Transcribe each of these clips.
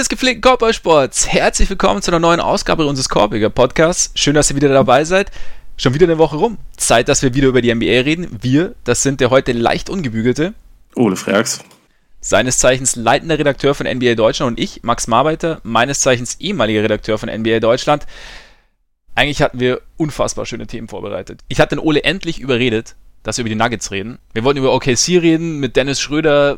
Des gepflegten Korbballsports, herzlich willkommen zu einer neuen Ausgabe unseres Korbiger Podcasts. Schön, dass ihr wieder dabei seid. Schon wieder eine Woche rum. Zeit, dass wir wieder über die NBA reden. Wir, das sind der heute leicht ungebügelte Ole Freaks. Seines Zeichens leitender Redakteur von NBA Deutschland und ich, Max Marbeiter, meines Zeichens ehemaliger Redakteur von NBA Deutschland. Eigentlich hatten wir unfassbar schöne Themen vorbereitet. Ich hatte den Ole endlich überredet, dass wir über die Nuggets reden. Wir wollten über OKC reden mit Dennis Schröder.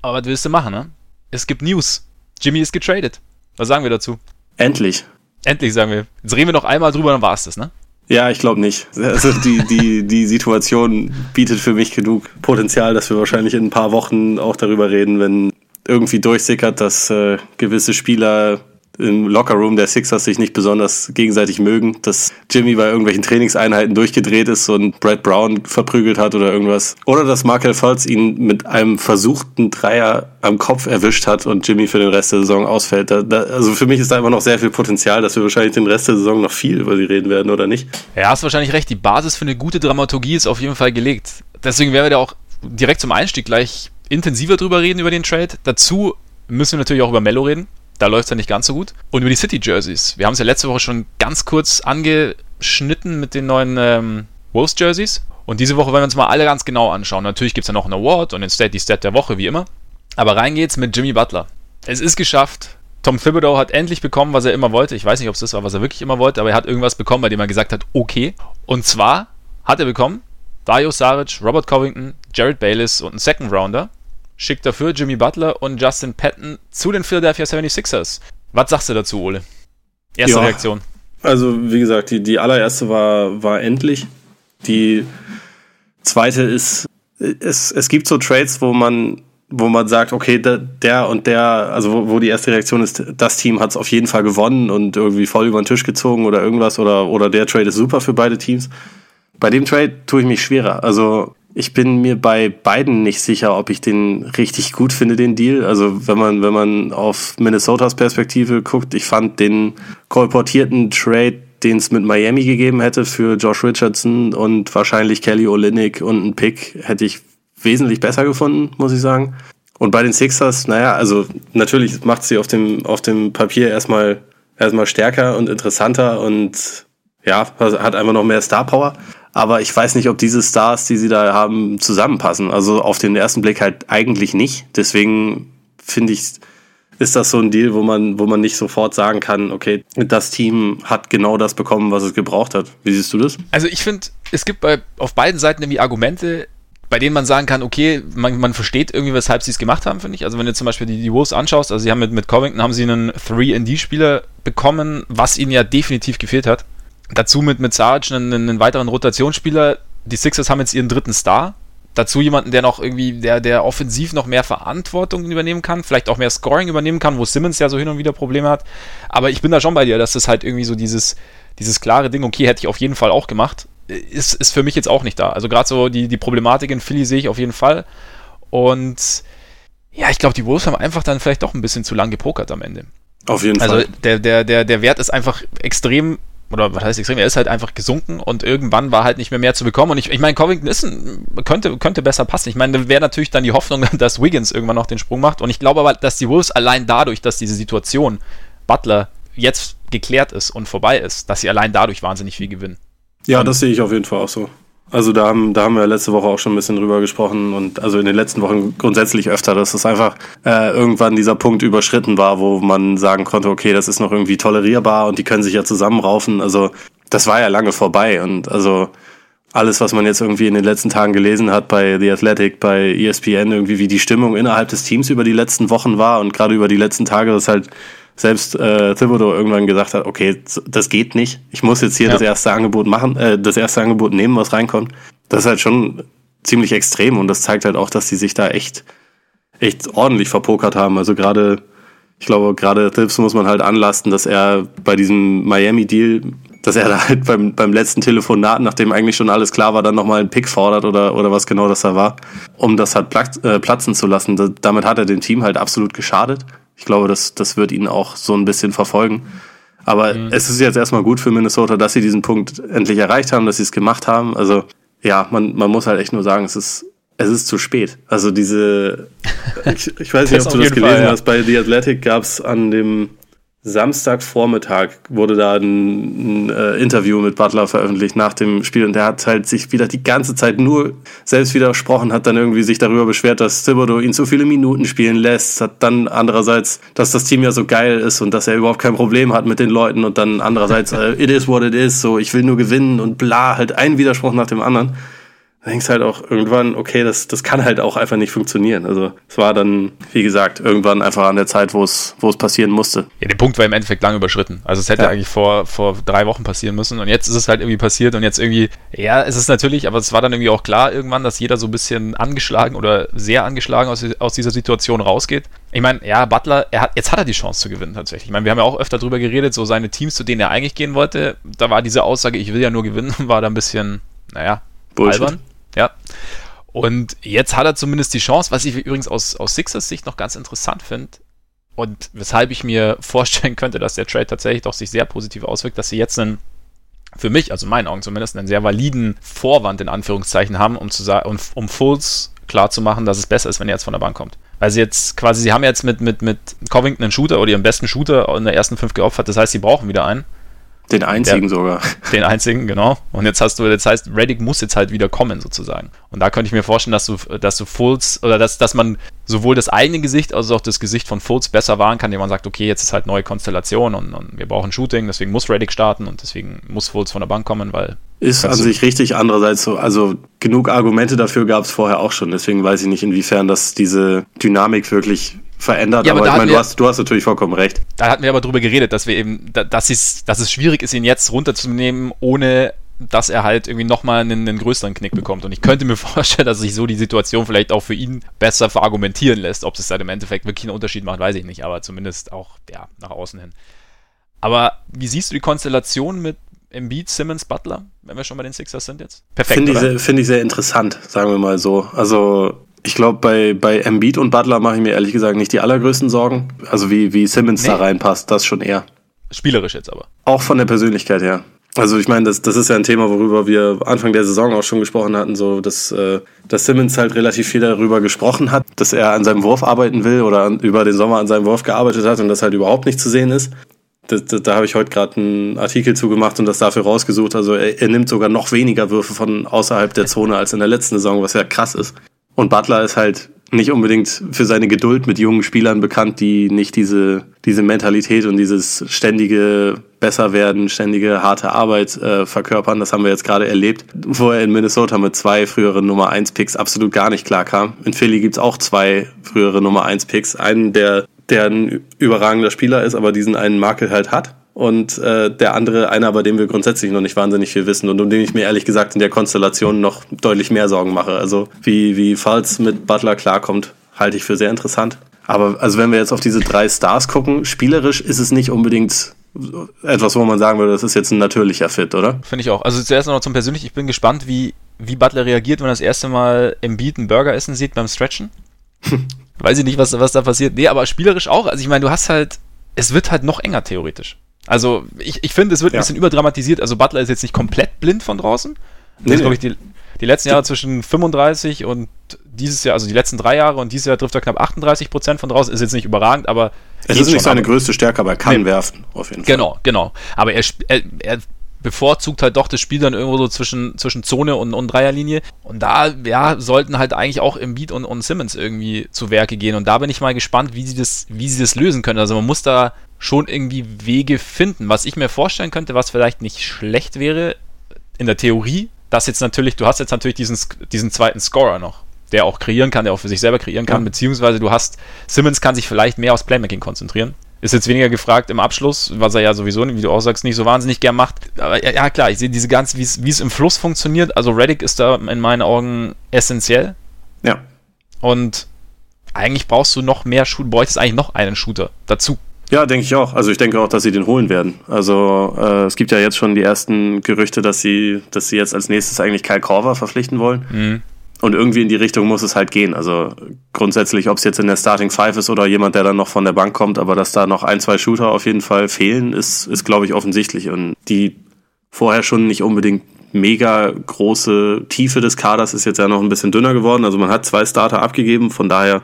Aber was willst du machen, ne? Es gibt News. Jimmy ist getradet. Was sagen wir dazu? Endlich. Endlich sagen wir. Jetzt reden wir noch einmal drüber, dann war es das, ne? Ja, ich glaube nicht. Also die, die, die Situation bietet für mich genug Potenzial, dass wir wahrscheinlich in ein paar Wochen auch darüber reden, wenn irgendwie durchsickert, dass äh, gewisse Spieler im Lockerroom der Sixers sich nicht besonders gegenseitig mögen, dass Jimmy bei irgendwelchen Trainingseinheiten durchgedreht ist und Brad Brown verprügelt hat oder irgendwas. Oder dass Markel Fultz ihn mit einem versuchten Dreier am Kopf erwischt hat und Jimmy für den Rest der Saison ausfällt. Da, da, also für mich ist da immer noch sehr viel Potenzial, dass wir wahrscheinlich den Rest der Saison noch viel über sie reden werden, oder nicht? Ja, hast wahrscheinlich recht. Die Basis für eine gute Dramaturgie ist auf jeden Fall gelegt. Deswegen werden wir da auch direkt zum Einstieg gleich intensiver drüber reden, über den Trade. Dazu müssen wir natürlich auch über Mello reden. Da läuft es ja nicht ganz so gut. Und über die City Jerseys. Wir haben es ja letzte Woche schon ganz kurz angeschnitten mit den neuen ähm, Wolves Jerseys. Und diese Woche wollen wir uns mal alle ganz genau anschauen. Natürlich gibt es ja noch einen Award und den Stat, die Stat der Woche, wie immer. Aber rein geht's mit Jimmy Butler. Es ist geschafft. Tom Thibodeau hat endlich bekommen, was er immer wollte. Ich weiß nicht, ob es das war, was er wirklich immer wollte, aber er hat irgendwas bekommen, bei dem er gesagt hat, okay. Und zwar hat er bekommen Dario Saric, Robert Covington, Jared Bayless und einen Second Rounder schickt dafür Jimmy Butler und Justin Patton zu den Philadelphia 76ers. Was sagst du dazu, Ole? Erste ja, Reaktion. Also, wie gesagt, die, die allererste war, war endlich. Die zweite ist, es, es gibt so Trades, wo man, wo man sagt, okay, der, der und der, also wo, wo die erste Reaktion ist, das Team hat es auf jeden Fall gewonnen und irgendwie voll über den Tisch gezogen oder irgendwas oder, oder der Trade ist super für beide Teams. Bei dem Trade tue ich mich schwerer. Also ich bin mir bei beiden nicht sicher, ob ich den richtig gut finde, den Deal. Also wenn man, wenn man auf Minnesotas Perspektive guckt, ich fand den kolportierten Trade, den es mit Miami gegeben hätte für Josh Richardson und wahrscheinlich Kelly Olynyk und einen Pick, hätte ich wesentlich besser gefunden, muss ich sagen. Und bei den Sixers, naja, also natürlich macht sie auf dem, auf dem Papier erstmal, erstmal stärker und interessanter und ja, hat einfach noch mehr Star Power. Aber ich weiß nicht, ob diese Stars, die sie da haben, zusammenpassen. Also auf den ersten Blick halt eigentlich nicht. Deswegen finde ich, ist das so ein Deal, wo man, wo man nicht sofort sagen kann, okay, das Team hat genau das bekommen, was es gebraucht hat. Wie siehst du das? Also ich finde, es gibt bei, auf beiden Seiten irgendwie Argumente, bei denen man sagen kann, okay, man, man versteht irgendwie, weshalb sie es gemacht haben, finde ich. Also wenn du zum Beispiel die, die Wolves anschaust, also sie haben mit, mit Covington haben sie einen 3D-Spieler bekommen, was ihnen ja definitiv gefehlt hat. Dazu mit, mit Saric einen, einen weiteren Rotationsspieler. Die Sixers haben jetzt ihren dritten Star. Dazu jemanden, der noch irgendwie, der, der offensiv noch mehr Verantwortung übernehmen kann, vielleicht auch mehr Scoring übernehmen kann, wo Simmons ja so hin und wieder Probleme hat. Aber ich bin da schon bei dir, dass das halt irgendwie so dieses, dieses klare Ding, okay, hätte ich auf jeden Fall auch gemacht, ist, ist für mich jetzt auch nicht da. Also gerade so die, die Problematik in Philly sehe ich auf jeden Fall. Und ja, ich glaube, die Wolves haben einfach dann vielleicht doch ein bisschen zu lang gepokert am Ende. Auf jeden also Fall. Also der, der, der, der Wert ist einfach extrem oder was heißt extrem, er ist halt einfach gesunken und irgendwann war halt nicht mehr mehr zu bekommen. Und ich, ich meine, Covington ist ein, könnte, könnte besser passen. Ich meine, da wäre natürlich dann die Hoffnung, dass Wiggins irgendwann noch den Sprung macht. Und ich glaube aber, dass die Wolves allein dadurch, dass diese Situation Butler jetzt geklärt ist und vorbei ist, dass sie allein dadurch wahnsinnig viel gewinnen. Ja, das sehe ich auf jeden Fall auch so. Also da haben, da haben wir letzte Woche auch schon ein bisschen drüber gesprochen und also in den letzten Wochen grundsätzlich öfter, dass es einfach äh, irgendwann dieser Punkt überschritten war, wo man sagen konnte, okay, das ist noch irgendwie tolerierbar und die können sich ja zusammenraufen. Also das war ja lange vorbei und also alles, was man jetzt irgendwie in den letzten Tagen gelesen hat bei The Athletic, bei ESPN, irgendwie wie die Stimmung innerhalb des Teams über die letzten Wochen war und gerade über die letzten Tage, das halt selbst äh, Thibodeau irgendwann gesagt hat, okay, das geht nicht. Ich muss jetzt hier ja. das erste Angebot machen, äh, das erste Angebot nehmen, was reinkommt. Das ist halt schon ziemlich extrem und das zeigt halt auch, dass die sich da echt, echt ordentlich verpokert haben. Also gerade, ich glaube, gerade Thibs muss man halt anlasten, dass er bei diesem Miami-Deal, dass er da halt beim, beim letzten Telefonat, nachdem eigentlich schon alles klar war, dann nochmal einen Pick fordert oder, oder was genau das da war, um das halt äh, platzen zu lassen. Da, damit hat er dem Team halt absolut geschadet. Ich glaube, das, das wird ihn auch so ein bisschen verfolgen. Aber mhm. es ist jetzt erstmal gut für Minnesota, dass sie diesen Punkt endlich erreicht haben, dass sie es gemacht haben. Also ja, man, man muss halt echt nur sagen, es ist es ist zu spät. Also diese, ich, ich weiß nicht, ob du das gelesen Fall, ja. hast, bei The Athletic gab es an dem Samstagvormittag wurde da ein, ein äh, Interview mit Butler veröffentlicht nach dem Spiel und der hat halt sich wieder die ganze Zeit nur selbst widersprochen, hat dann irgendwie sich darüber beschwert, dass Thibodeau ihn zu viele Minuten spielen lässt, hat dann andererseits, dass das Team ja so geil ist und dass er überhaupt kein Problem hat mit den Leuten und dann andererseits, äh, it is what it is, so ich will nur gewinnen und bla, halt ein Widerspruch nach dem anderen denkst halt auch irgendwann, okay, das, das kann halt auch einfach nicht funktionieren. Also es war dann, wie gesagt, irgendwann einfach an der Zeit, wo es, wo es passieren musste. Ja, der Punkt war im Endeffekt lang überschritten. Also es hätte ja. eigentlich vor, vor drei Wochen passieren müssen und jetzt ist es halt irgendwie passiert und jetzt irgendwie, ja, es ist natürlich, aber es war dann irgendwie auch klar irgendwann, dass jeder so ein bisschen angeschlagen oder sehr angeschlagen aus, aus dieser Situation rausgeht. Ich meine, ja, Butler, er hat, jetzt hat er die Chance zu gewinnen tatsächlich. Ich meine, wir haben ja auch öfter drüber geredet, so seine Teams, zu denen er eigentlich gehen wollte, da war diese Aussage, ich will ja nur gewinnen, war da ein bisschen, naja, Bullshit. albern. Ja. Und jetzt hat er zumindest die Chance, was ich übrigens aus, aus Sixers Sicht noch ganz interessant finde. Und weshalb ich mir vorstellen könnte, dass der Trade tatsächlich doch sich sehr positiv auswirkt, dass sie jetzt einen, für mich, also in meinen Augen zumindest, einen sehr validen Vorwand in Anführungszeichen haben, um zu sagen, um, um Fulls klar dass es besser ist, wenn er jetzt von der Bank kommt. Weil sie jetzt quasi, sie haben jetzt mit, mit, mit Covington einen Shooter oder ihren besten Shooter in der ersten fünf geopfert, das heißt, sie brauchen wieder einen. Den einzigen der, sogar. Den einzigen, genau. Und jetzt hast du, das heißt, Reddick muss jetzt halt wieder kommen, sozusagen. Und da könnte ich mir vorstellen, dass du, dass du Fultz, oder dass, dass man sowohl das eigene Gesicht als auch das Gesicht von Fultz besser wahren kann, indem man sagt, okay, jetzt ist halt neue Konstellation und, und wir brauchen Shooting, deswegen muss Reddick starten und deswegen muss Fultz von der Bank kommen, weil. Ist an sich richtig, andererseits so, also genug Argumente dafür gab es vorher auch schon, deswegen weiß ich nicht, inwiefern das diese Dynamik wirklich verändert, ja, aber, aber ich meine, du hast, du hast natürlich vollkommen recht. Da hatten wir aber drüber geredet, dass wir eben, dass es, dass es schwierig ist, ihn jetzt runterzunehmen, ohne dass er halt irgendwie nochmal einen, einen größeren Knick bekommt. Und ich könnte mir vorstellen, dass sich so die Situation vielleicht auch für ihn besser verargumentieren lässt. Ob es halt im Endeffekt wirklich einen Unterschied macht, weiß ich nicht, aber zumindest auch ja, nach außen hin. Aber wie siehst du die Konstellation mit Embiid, Simmons, Butler, wenn wir schon bei den Sixers sind jetzt? Perfekt. Finde ich, sehr, find ich sehr interessant, sagen wir mal so. Also ich glaube, bei, bei Embiid und Butler mache ich mir ehrlich gesagt nicht die allergrößten Sorgen. Also wie, wie Simmons nee. da reinpasst, das schon eher. Spielerisch jetzt aber. Auch von der Persönlichkeit her. Also ich meine, das, das ist ja ein Thema, worüber wir Anfang der Saison auch schon gesprochen hatten, so dass, äh, dass Simmons halt relativ viel darüber gesprochen hat, dass er an seinem Wurf arbeiten will oder an, über den Sommer an seinem Wurf gearbeitet hat und das halt überhaupt nicht zu sehen ist. Das, das, da habe ich heute gerade einen Artikel zugemacht und das dafür rausgesucht. Also er, er nimmt sogar noch weniger Würfe von außerhalb der Zone als in der letzten Saison, was ja krass ist. Und Butler ist halt nicht unbedingt für seine Geduld mit jungen Spielern bekannt, die nicht diese, diese Mentalität und dieses ständige Besserwerden, ständige harte Arbeit äh, verkörpern. Das haben wir jetzt gerade erlebt, wo er in Minnesota mit zwei früheren Nummer 1 Picks absolut gar nicht klar kam. In Philly gibt's auch zwei frühere Nummer 1 Picks. Einen, der, der ein überragender Spieler ist, aber diesen einen Makel halt hat und äh, der andere einer, bei dem wir grundsätzlich noch nicht wahnsinnig viel wissen und um den ich mir ehrlich gesagt in der Konstellation noch deutlich mehr Sorgen mache. Also wie, wie Falls mit Butler klarkommt, halte ich für sehr interessant. Aber also wenn wir jetzt auf diese drei Stars gucken, spielerisch ist es nicht unbedingt etwas, wo man sagen würde, das ist jetzt ein natürlicher Fit, oder? Finde ich auch. Also zuerst noch zum Persönlichen, ich bin gespannt, wie, wie Butler reagiert, wenn er das erste Mal im Beat einen Burger essen sieht beim Stretchen. Weiß ich nicht, was, was da passiert. Nee, aber spielerisch auch. Also ich meine, du hast halt, es wird halt noch enger theoretisch. Also ich, ich finde, es wird ja. ein bisschen überdramatisiert. Also Butler ist jetzt nicht komplett blind von draußen. Das nee, ist, glaube ich, die, die letzten Jahre zwischen 35 und dieses Jahr, also die letzten drei Jahre und dieses Jahr trifft er knapp 38 Prozent von draußen. Ist jetzt nicht überragend, aber. Es ist nicht seine größte Stärke, aber er kann nee. werfen, auf jeden Fall. Genau, genau. Aber er, er, er bevorzugt halt doch das Spiel dann irgendwo so zwischen, zwischen Zone und, und Dreierlinie. Und da, ja, sollten halt eigentlich auch Embiid und, und Simmons irgendwie zu Werke gehen. Und da bin ich mal gespannt, wie sie das, wie sie das lösen können. Also man muss da schon irgendwie Wege finden. Was ich mir vorstellen könnte, was vielleicht nicht schlecht wäre, in der Theorie, dass jetzt natürlich, du hast jetzt natürlich diesen, diesen zweiten Scorer noch, der auch kreieren kann, der auch für sich selber kreieren kann, ja. beziehungsweise du hast, Simmons kann sich vielleicht mehr aufs Playmaking konzentrieren. Ist jetzt weniger gefragt im Abschluss, was er ja sowieso, wie du auch sagst, nicht so wahnsinnig gern macht. Aber ja, klar, ich sehe diese ganze, wie es im Fluss funktioniert. Also Reddick ist da in meinen Augen essentiell. Ja. Und eigentlich brauchst du noch mehr Shooter, bräuchtest eigentlich noch einen Shooter dazu. Ja, denke ich auch. Also ich denke auch, dass sie den holen werden. Also äh, es gibt ja jetzt schon die ersten Gerüchte, dass sie, dass sie jetzt als nächstes eigentlich Kyle Korver verpflichten wollen. Mhm. Und irgendwie in die Richtung muss es halt gehen. Also grundsätzlich, ob es jetzt in der Starting Five ist oder jemand, der dann noch von der Bank kommt, aber dass da noch ein, zwei Shooter auf jeden Fall fehlen, ist, ist glaube ich, offensichtlich. Und die vorher schon nicht unbedingt mega große Tiefe des Kaders ist jetzt ja noch ein bisschen dünner geworden. Also man hat zwei Starter abgegeben, von daher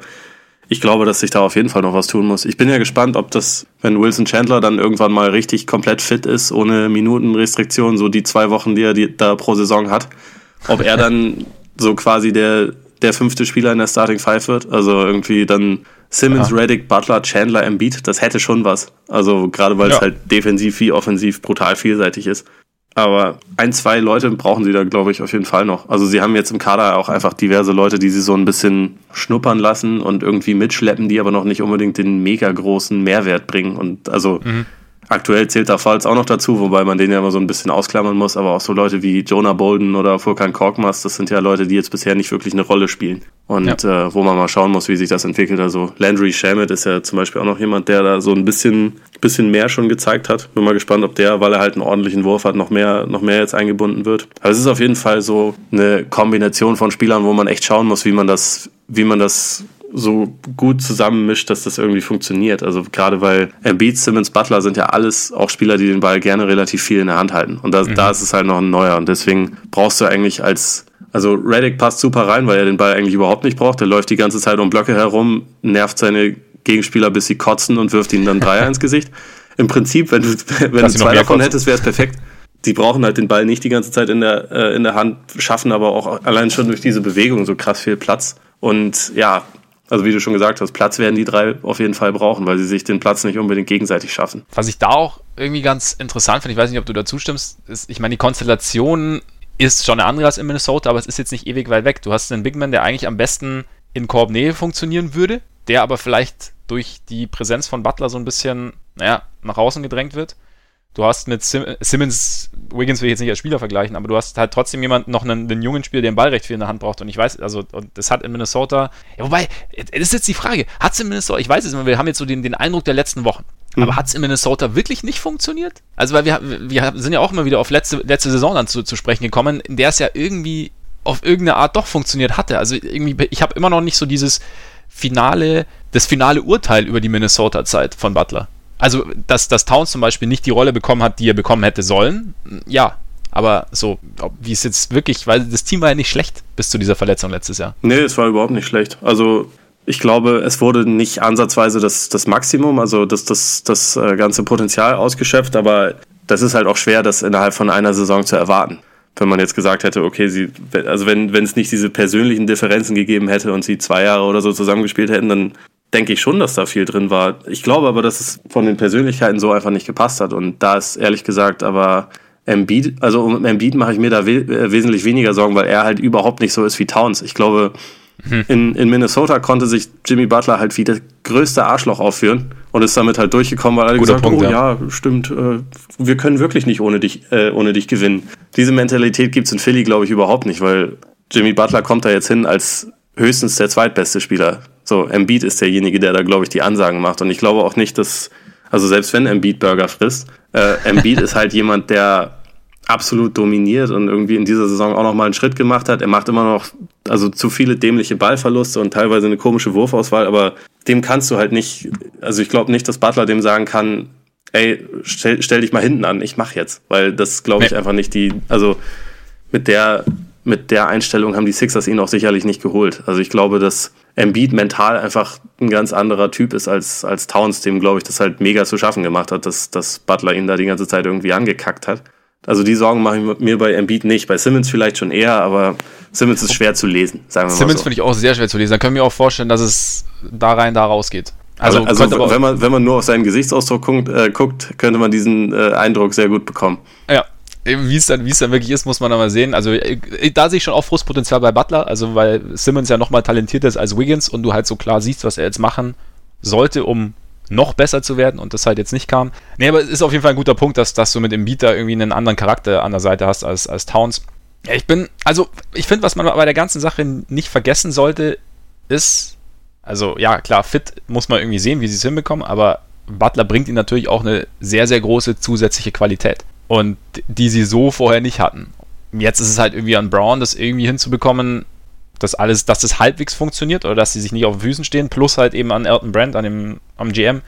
ich glaube, dass sich da auf jeden Fall noch was tun muss. Ich bin ja gespannt, ob das, wenn Wilson Chandler dann irgendwann mal richtig komplett fit ist, ohne Minutenrestriktion, so die zwei Wochen, die er die, da pro Saison hat, ob er dann so quasi der, der fünfte Spieler in der Starting Five wird. Also irgendwie dann Simmons, ja. Reddick, Butler, Chandler, Embiid, das hätte schon was. Also gerade weil ja. es halt defensiv wie offensiv brutal vielseitig ist. Aber ein, zwei Leute brauchen sie da, glaube ich, auf jeden Fall noch. Also sie haben jetzt im Kader auch einfach diverse Leute, die sie so ein bisschen schnuppern lassen und irgendwie mitschleppen, die aber noch nicht unbedingt den mega großen Mehrwert bringen. Und also mhm. Aktuell zählt da Falls auch noch dazu, wobei man den ja immer so ein bisschen ausklammern muss, aber auch so Leute wie Jonah Bolden oder Furkan Korkmaz, das sind ja Leute, die jetzt bisher nicht wirklich eine Rolle spielen. Und ja. äh, wo man mal schauen muss, wie sich das entwickelt. Also Landry Shamet ist ja zum Beispiel auch noch jemand, der da so ein bisschen, bisschen mehr schon gezeigt hat. Bin mal gespannt, ob der, weil er halt einen ordentlichen Wurf hat, noch mehr, noch mehr jetzt eingebunden wird. Aber es ist auf jeden Fall so eine Kombination von Spielern, wo man echt schauen muss, wie man das, wie man das so gut zusammenmischt, dass das irgendwie funktioniert. Also gerade weil Embiid, Simmons, Butler sind ja alles auch Spieler, die den Ball gerne relativ viel in der Hand halten. Und da, mhm. da ist es halt noch ein neuer. Und deswegen brauchst du eigentlich als also Reddick passt super rein, weil er den Ball eigentlich überhaupt nicht braucht. Der läuft die ganze Zeit um Blöcke herum, nervt seine Gegenspieler, bis sie kotzen und wirft ihnen dann Dreier ins Gesicht. Im Prinzip, wenn du, wenn du zwei davon hättest, wäre es perfekt. Die brauchen halt den Ball nicht die ganze Zeit in der, äh, in der Hand, schaffen aber auch allein schon durch diese Bewegung so krass viel Platz. Und ja, also wie du schon gesagt hast, Platz werden die drei auf jeden Fall brauchen, weil sie sich den Platz nicht unbedingt gegenseitig schaffen. Was ich da auch irgendwie ganz interessant finde, ich weiß nicht, ob du dazu stimmst, ist, ich meine, die Konstellation ist schon eine andere als in Minnesota, aber es ist jetzt nicht ewig weit weg. Du hast einen Bigman, der eigentlich am besten in Korbnähe funktionieren würde, der aber vielleicht durch die Präsenz von Butler so ein bisschen, naja, nach außen gedrängt wird. Du hast mit Sim Simmons, Wiggins will ich jetzt nicht als Spieler vergleichen, aber du hast halt trotzdem jemanden, noch einen, einen jungen Spieler, der den Ball recht viel in der Hand braucht. Und ich weiß, also, und das hat in Minnesota, ja, wobei, das ist jetzt die Frage, hat es in Minnesota, ich weiß es immer, wir haben jetzt so den, den Eindruck der letzten Wochen, mhm. aber hat es in Minnesota wirklich nicht funktioniert? Also, weil wir, wir sind ja auch immer wieder auf letzte, letzte Saison dann zu, zu sprechen gekommen, in der es ja irgendwie auf irgendeine Art doch funktioniert hatte. Also, irgendwie, ich habe immer noch nicht so dieses finale, das finale Urteil über die Minnesota-Zeit von Butler. Also, dass, dass Towns zum Beispiel nicht die Rolle bekommen hat, die er bekommen hätte sollen, ja. Aber so, wie es jetzt wirklich, weil das Team war ja nicht schlecht bis zu dieser Verletzung letztes Jahr. Nee, es war überhaupt nicht schlecht. Also, ich glaube, es wurde nicht ansatzweise das, das Maximum, also das, das, das äh, ganze Potenzial ausgeschöpft, aber das ist halt auch schwer, das innerhalb von einer Saison zu erwarten. Wenn man jetzt gesagt hätte, okay, sie, also wenn, wenn es nicht diese persönlichen Differenzen gegeben hätte und sie zwei Jahre oder so zusammengespielt hätten, dann denke ich schon, dass da viel drin war. Ich glaube aber, dass es von den Persönlichkeiten so einfach nicht gepasst hat. Und da ist ehrlich gesagt aber Embiid, also um Embiid mache ich mir da we äh, wesentlich weniger Sorgen, weil er halt überhaupt nicht so ist wie Towns. Ich glaube, hm. in, in Minnesota konnte sich Jimmy Butler halt wie das größte Arschloch aufführen und ist damit halt durchgekommen, weil er Guter gesagt hat, oh ja. stimmt, äh, wir können wirklich nicht ohne dich, äh, ohne dich gewinnen. Diese Mentalität gibt's in Philly, glaube ich, überhaupt nicht, weil Jimmy Butler kommt da jetzt hin als höchstens der zweitbeste Spieler so, Embiid ist derjenige, der da, glaube ich, die Ansagen macht. Und ich glaube auch nicht, dass, also selbst wenn Embiid Burger frisst, äh, Embiid ist halt jemand, der absolut dominiert und irgendwie in dieser Saison auch nochmal einen Schritt gemacht hat. Er macht immer noch, also zu viele dämliche Ballverluste und teilweise eine komische Wurfauswahl, aber dem kannst du halt nicht, also ich glaube nicht, dass Butler dem sagen kann, ey, stell, stell dich mal hinten an, ich mach jetzt, weil das glaube ich einfach nicht die, also mit der mit der Einstellung haben die Sixers ihn auch sicherlich nicht geholt. Also ich glaube, dass Embiid mental einfach ein ganz anderer Typ ist als, als Towns, dem, glaube ich, das halt mega zu schaffen gemacht hat, dass, dass Butler ihn da die ganze Zeit irgendwie angekackt hat. Also die Sorgen mache ich mir bei Embiid nicht. Bei Simmons vielleicht schon eher, aber Simmons ist schwer zu lesen, sagen wir Simmons mal so. finde ich auch sehr schwer zu lesen. Da können wir auch vorstellen, dass es da rein, da rausgeht. Also, also, also wenn, man, wenn man nur auf seinen Gesichtsausdruck guckt, äh, guckt könnte man diesen äh, Eindruck sehr gut bekommen. Ja, wie es dann, wie es dann wirklich ist, muss man mal sehen. Also äh, da sehe ich schon auch Frustpotenzial bei Butler, also weil Simmons ja nochmal talentierter ist als Wiggins und du halt so klar siehst, was er jetzt machen sollte, um noch besser zu werden und das halt jetzt nicht kam. Nee, aber es ist auf jeden Fall ein guter Punkt, dass, dass du mit dem Beat da irgendwie einen anderen Charakter an der Seite hast als, als Towns. Ich bin, also ich finde, was man bei der ganzen Sache nicht vergessen sollte, ist, also ja, klar, fit muss man irgendwie sehen, wie sie es hinbekommen, aber Butler bringt ihnen natürlich auch eine sehr, sehr große zusätzliche Qualität und die sie so vorher nicht hatten. Jetzt ist es halt irgendwie an Brown, das irgendwie hinzubekommen, dass alles, dass das halbwegs funktioniert oder dass sie sich nicht auf den Füßen stehen, plus halt eben an Elton Brand, an dem, am GM,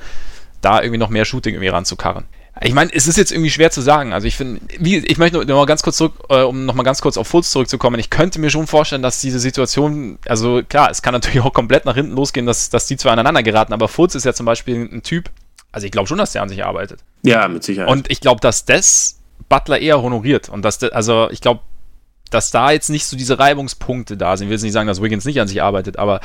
da irgendwie noch mehr Shooting irgendwie ranzukarren. Ich meine, es ist jetzt irgendwie schwer zu sagen. Also ich finde, ich möchte noch mal ganz kurz zurück, äh, um noch mal ganz kurz auf Fultz zurückzukommen. Ich könnte mir schon vorstellen, dass diese Situation, also klar, es kann natürlich auch komplett nach hinten losgehen, dass, dass die zwei aneinander geraten, aber Fultz ist ja zum Beispiel ein Typ, also ich glaube schon, dass der an sich arbeitet. Ja, mit Sicherheit. Und ich glaube, dass das Butler eher honoriert und dass, der, also ich glaube, dass da jetzt nicht so diese Reibungspunkte da sind. Ich will jetzt nicht sagen, dass Wiggins nicht an sich arbeitet, aber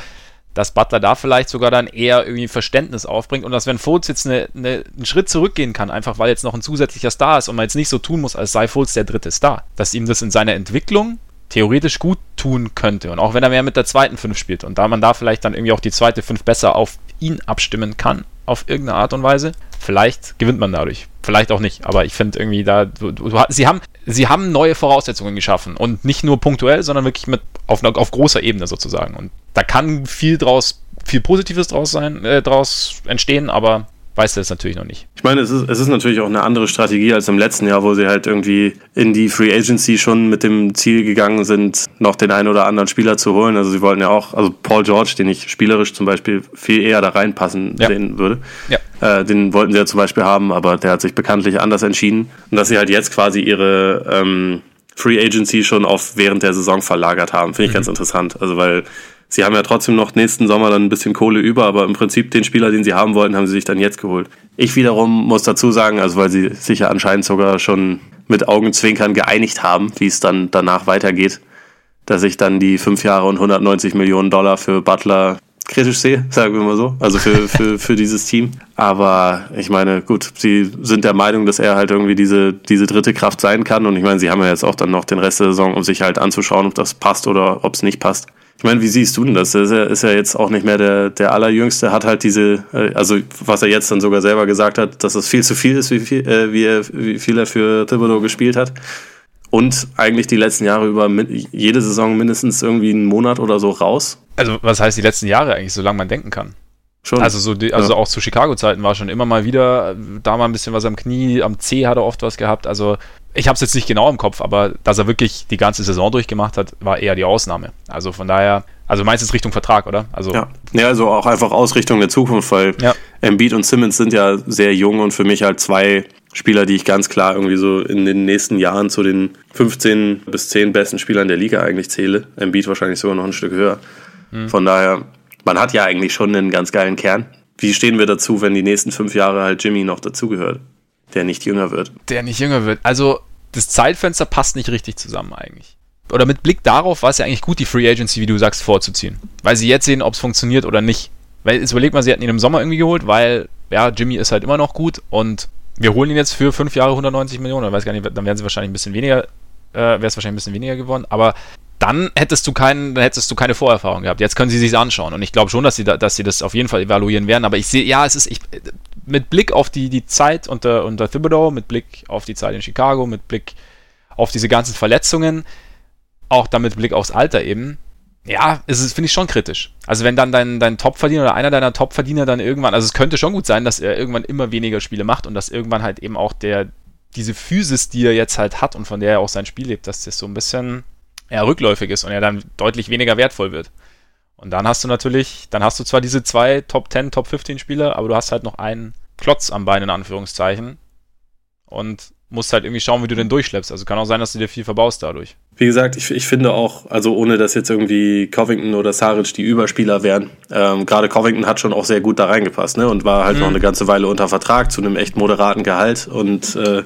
dass Butler da vielleicht sogar dann eher irgendwie Verständnis aufbringt und dass wenn Fultz jetzt eine, eine, einen Schritt zurückgehen kann, einfach weil jetzt noch ein zusätzlicher Star ist und man jetzt nicht so tun muss, als sei Fultz der dritte Star, dass ihm das in seiner Entwicklung theoretisch gut tun könnte und auch wenn er mehr mit der zweiten Fünf spielt und da man da vielleicht dann irgendwie auch die zweite Fünf besser auf ihn abstimmen kann, auf irgendeine Art und Weise, vielleicht gewinnt man dadurch. Vielleicht auch nicht, aber ich finde irgendwie da, du, du, sie, haben, sie haben neue Voraussetzungen geschaffen und nicht nur punktuell, sondern wirklich mit auf, auf großer Ebene sozusagen. Und da kann viel draus, viel Positives draus sein, äh, draus entstehen, aber weiß das natürlich noch nicht. Ich meine, es ist, es ist natürlich auch eine andere Strategie als im letzten Jahr, wo sie halt irgendwie in die Free Agency schon mit dem Ziel gegangen sind, noch den einen oder anderen Spieler zu holen. Also sie wollten ja auch, also Paul George, den ich spielerisch zum Beispiel viel eher da reinpassen ja. sehen würde. Ja. Äh, den wollten sie ja zum Beispiel haben, aber der hat sich bekanntlich anders entschieden. Und dass sie halt jetzt quasi ihre ähm, Free Agency schon auf während der Saison verlagert haben, finde ich mhm. ganz interessant. Also weil Sie haben ja trotzdem noch nächsten Sommer dann ein bisschen Kohle über, aber im Prinzip den Spieler, den sie haben wollten, haben sie sich dann jetzt geholt. Ich wiederum muss dazu sagen, also weil sie sich ja anscheinend sogar schon mit Augenzwinkern geeinigt haben, wie es dann danach weitergeht, dass ich dann die fünf Jahre und 190 Millionen Dollar für Butler kritisch sehe, sagen wir mal so, also für, für, für dieses Team. Aber ich meine, gut, sie sind der Meinung, dass er halt irgendwie diese, diese dritte Kraft sein kann. Und ich meine, sie haben ja jetzt auch dann noch den Rest der Saison, um sich halt anzuschauen, ob das passt oder ob es nicht passt. Ich meine, wie siehst du denn das? Ist er ist ja jetzt auch nicht mehr der, der Allerjüngste, hat halt diese, äh, also was er jetzt dann sogar selber gesagt hat, dass es viel zu viel ist, wie viel, äh, wie, er, wie viel er für Thibodeau gespielt hat. Und eigentlich die letzten Jahre über jede Saison mindestens irgendwie einen Monat oder so raus. Also was heißt die letzten Jahre eigentlich, solange man denken kann? Schon. Also so die, also ja. auch zu Chicago-Zeiten war schon immer mal wieder, da mal ein bisschen was am Knie, am C hat er oft was gehabt. Also ich habe es jetzt nicht genau im Kopf, aber dass er wirklich die ganze Saison durchgemacht hat, war eher die Ausnahme. Also von daher, also meistens Richtung Vertrag, oder? Also ja. ja, also auch einfach Ausrichtung der Zukunft, weil ja. Embiid und Simmons sind ja sehr jung und für mich halt zwei Spieler, die ich ganz klar irgendwie so in den nächsten Jahren zu den 15 bis 10 besten Spielern der Liga eigentlich zähle. Embiid wahrscheinlich sogar noch ein Stück höher. Mhm. Von daher, man hat ja eigentlich schon einen ganz geilen Kern. Wie stehen wir dazu, wenn die nächsten fünf Jahre halt Jimmy noch dazugehört? Der nicht jünger wird. Der nicht jünger wird. Also, das Zeitfenster passt nicht richtig zusammen eigentlich. Oder mit Blick darauf war es ja eigentlich gut, die Free Agency, wie du sagst, vorzuziehen. Weil sie jetzt sehen, ob es funktioniert oder nicht. Weil jetzt überlegt man, sie hätten ihn im Sommer irgendwie geholt, weil, ja, Jimmy ist halt immer noch gut und wir holen ihn jetzt für fünf Jahre 190 Millionen. Ich weiß gar nicht, dann wären sie wahrscheinlich ein bisschen weniger, äh, wäre es wahrscheinlich ein bisschen weniger geworden. Aber dann hättest du keinen, dann hättest du keine Vorerfahrung gehabt. Jetzt können sie sich anschauen und ich glaube schon, dass sie, da, dass sie das auf jeden Fall evaluieren werden. Aber ich sehe, ja, es ist ich, mit Blick auf die, die Zeit unter, unter Thibodeau, mit Blick auf die Zeit in Chicago, mit Blick auf diese ganzen Verletzungen, auch dann mit Blick aufs Alter eben, ja, es finde ich schon kritisch. Also wenn dann dein, dein Topverdiener oder einer deiner Topverdiener dann irgendwann, also es könnte schon gut sein, dass er irgendwann immer weniger Spiele macht und dass irgendwann halt eben auch der, diese Physis, die er jetzt halt hat und von der er auch sein Spiel lebt, dass das so ein bisschen ja, rückläufig ist und er dann deutlich weniger wertvoll wird. Und dann hast du natürlich, dann hast du zwar diese zwei Top 10, Top 15 Spieler, aber du hast halt noch einen Klotz am Bein in Anführungszeichen. Und musst halt irgendwie schauen, wie du den durchschleppst. Also kann auch sein, dass du dir viel verbaust dadurch. Wie gesagt, ich, ich finde auch, also ohne dass jetzt irgendwie Covington oder Saric die Überspieler wären, ähm, gerade Covington hat schon auch sehr gut da reingepasst, ne? Und war halt mhm. noch eine ganze Weile unter Vertrag zu einem echt moderaten Gehalt und äh,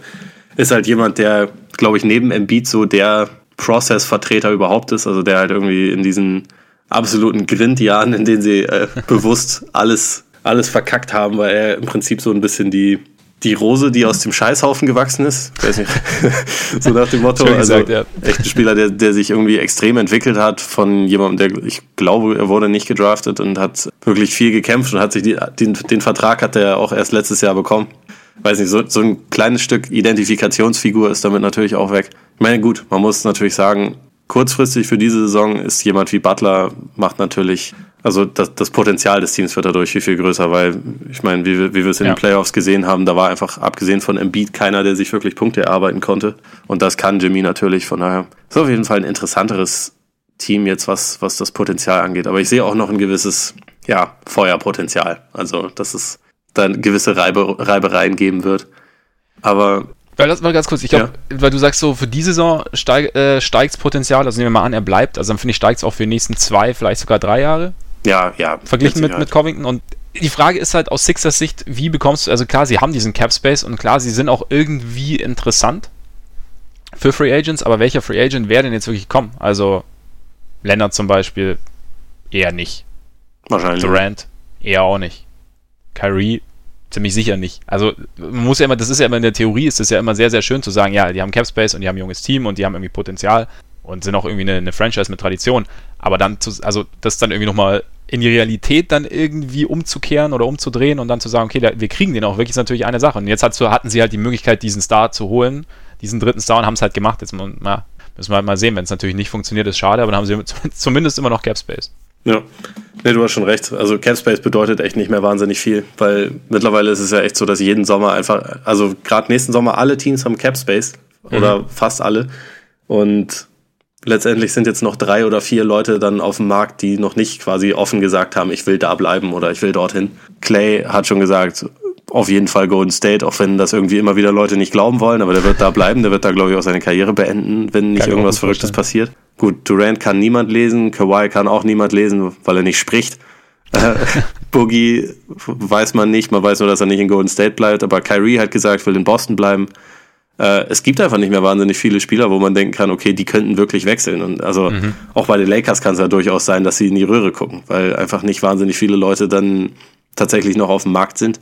ist halt jemand, der, glaube ich, neben Embiid so der Process-Vertreter überhaupt ist, also der halt irgendwie in diesen absoluten Grindjahren, in denen sie äh, bewusst alles, alles verkackt haben, weil er im Prinzip so ein bisschen die, die Rose, die aus dem Scheißhaufen gewachsen ist. Weiß nicht. so nach dem Motto. also gesagt, ja. echt ein Spieler, der, der sich irgendwie extrem entwickelt hat von jemandem, der, ich glaube, er wurde nicht gedraftet und hat wirklich viel gekämpft und hat sich die, den, den Vertrag hat er auch erst letztes Jahr bekommen. Weiß nicht, so, so ein kleines Stück Identifikationsfigur ist damit natürlich auch weg. Ich meine, gut, man muss natürlich sagen, kurzfristig für diese Saison ist jemand wie Butler, macht natürlich, also das, das Potenzial des Teams wird dadurch viel, viel größer, weil ich meine, wie, wie wir es in ja. den Playoffs gesehen haben, da war einfach abgesehen von Embiid keiner, der sich wirklich Punkte erarbeiten konnte. Und das kann Jimmy natürlich, von daher ist auf jeden Fall ein interessanteres Team jetzt, was, was das Potenzial angeht. Aber ich sehe auch noch ein gewisses, ja, Feuerpotenzial. Also, dass es dann gewisse Reibe, Reibereien geben wird. Aber weil das mal ganz kurz, ich glaube, ja. weil du sagst so, für die Saison steig, äh, steigt Potenzial, also nehmen wir mal an, er bleibt, also dann finde ich, steigt es auch für die nächsten zwei, vielleicht sogar drei Jahre. Ja, ja. Verglichen mit, mit Covington und die Frage ist halt aus Sixers Sicht, wie bekommst du, also klar, sie haben diesen Cap Space und klar, sie sind auch irgendwie interessant für Free Agents, aber welcher Free Agent wäre denn jetzt wirklich kommen? Also Leonard zum Beispiel eher nicht. Wahrscheinlich. Durant eher auch nicht. Kyrie ziemlich sicher nicht. Also man muss ja immer, das ist ja immer in der Theorie, ist es ja immer sehr, sehr schön zu sagen, ja, die haben Cap Space und die haben ein junges Team und die haben irgendwie Potenzial und sind auch irgendwie eine, eine Franchise mit Tradition. Aber dann, zu, also das dann irgendwie nochmal in die Realität dann irgendwie umzukehren oder umzudrehen und dann zu sagen, okay, da, wir kriegen den auch wirklich, ist natürlich eine Sache. Und jetzt hat, hatten sie halt die Möglichkeit, diesen Star zu holen, diesen dritten Star und haben es halt gemacht. Jetzt na, müssen wir halt mal sehen, wenn es natürlich nicht funktioniert, ist schade, aber dann haben sie zumindest immer noch Cap Space. Ja, nee, du hast schon recht. Also Cap Space bedeutet echt nicht mehr wahnsinnig viel, weil mittlerweile ist es ja echt so, dass jeden Sommer einfach, also gerade nächsten Sommer alle Teams haben Cap Space oder mhm. fast alle und letztendlich sind jetzt noch drei oder vier Leute dann auf dem Markt, die noch nicht quasi offen gesagt haben, ich will da bleiben oder ich will dorthin. Clay hat schon gesagt, auf jeden Fall Golden State, auch wenn das irgendwie immer wieder Leute nicht glauben wollen, aber der wird da bleiben, der wird da, glaube ich, auch seine Karriere beenden, wenn nicht kann irgendwas Verrücktes passiert. Gut, Durant kann niemand lesen, Kawhi kann auch niemand lesen, weil er nicht spricht. Boogie weiß man nicht, man weiß nur, dass er nicht in Golden State bleibt, aber Kyrie hat gesagt, will in Boston bleiben äh, es gibt einfach nicht mehr wahnsinnig viele Spieler, wo man denken kann, okay, die könnten wirklich wechseln. Und also mhm. auch bei den Lakers kann es ja durchaus sein, dass sie in die Röhre gucken, weil einfach nicht wahnsinnig viele Leute dann tatsächlich noch auf dem Markt sind.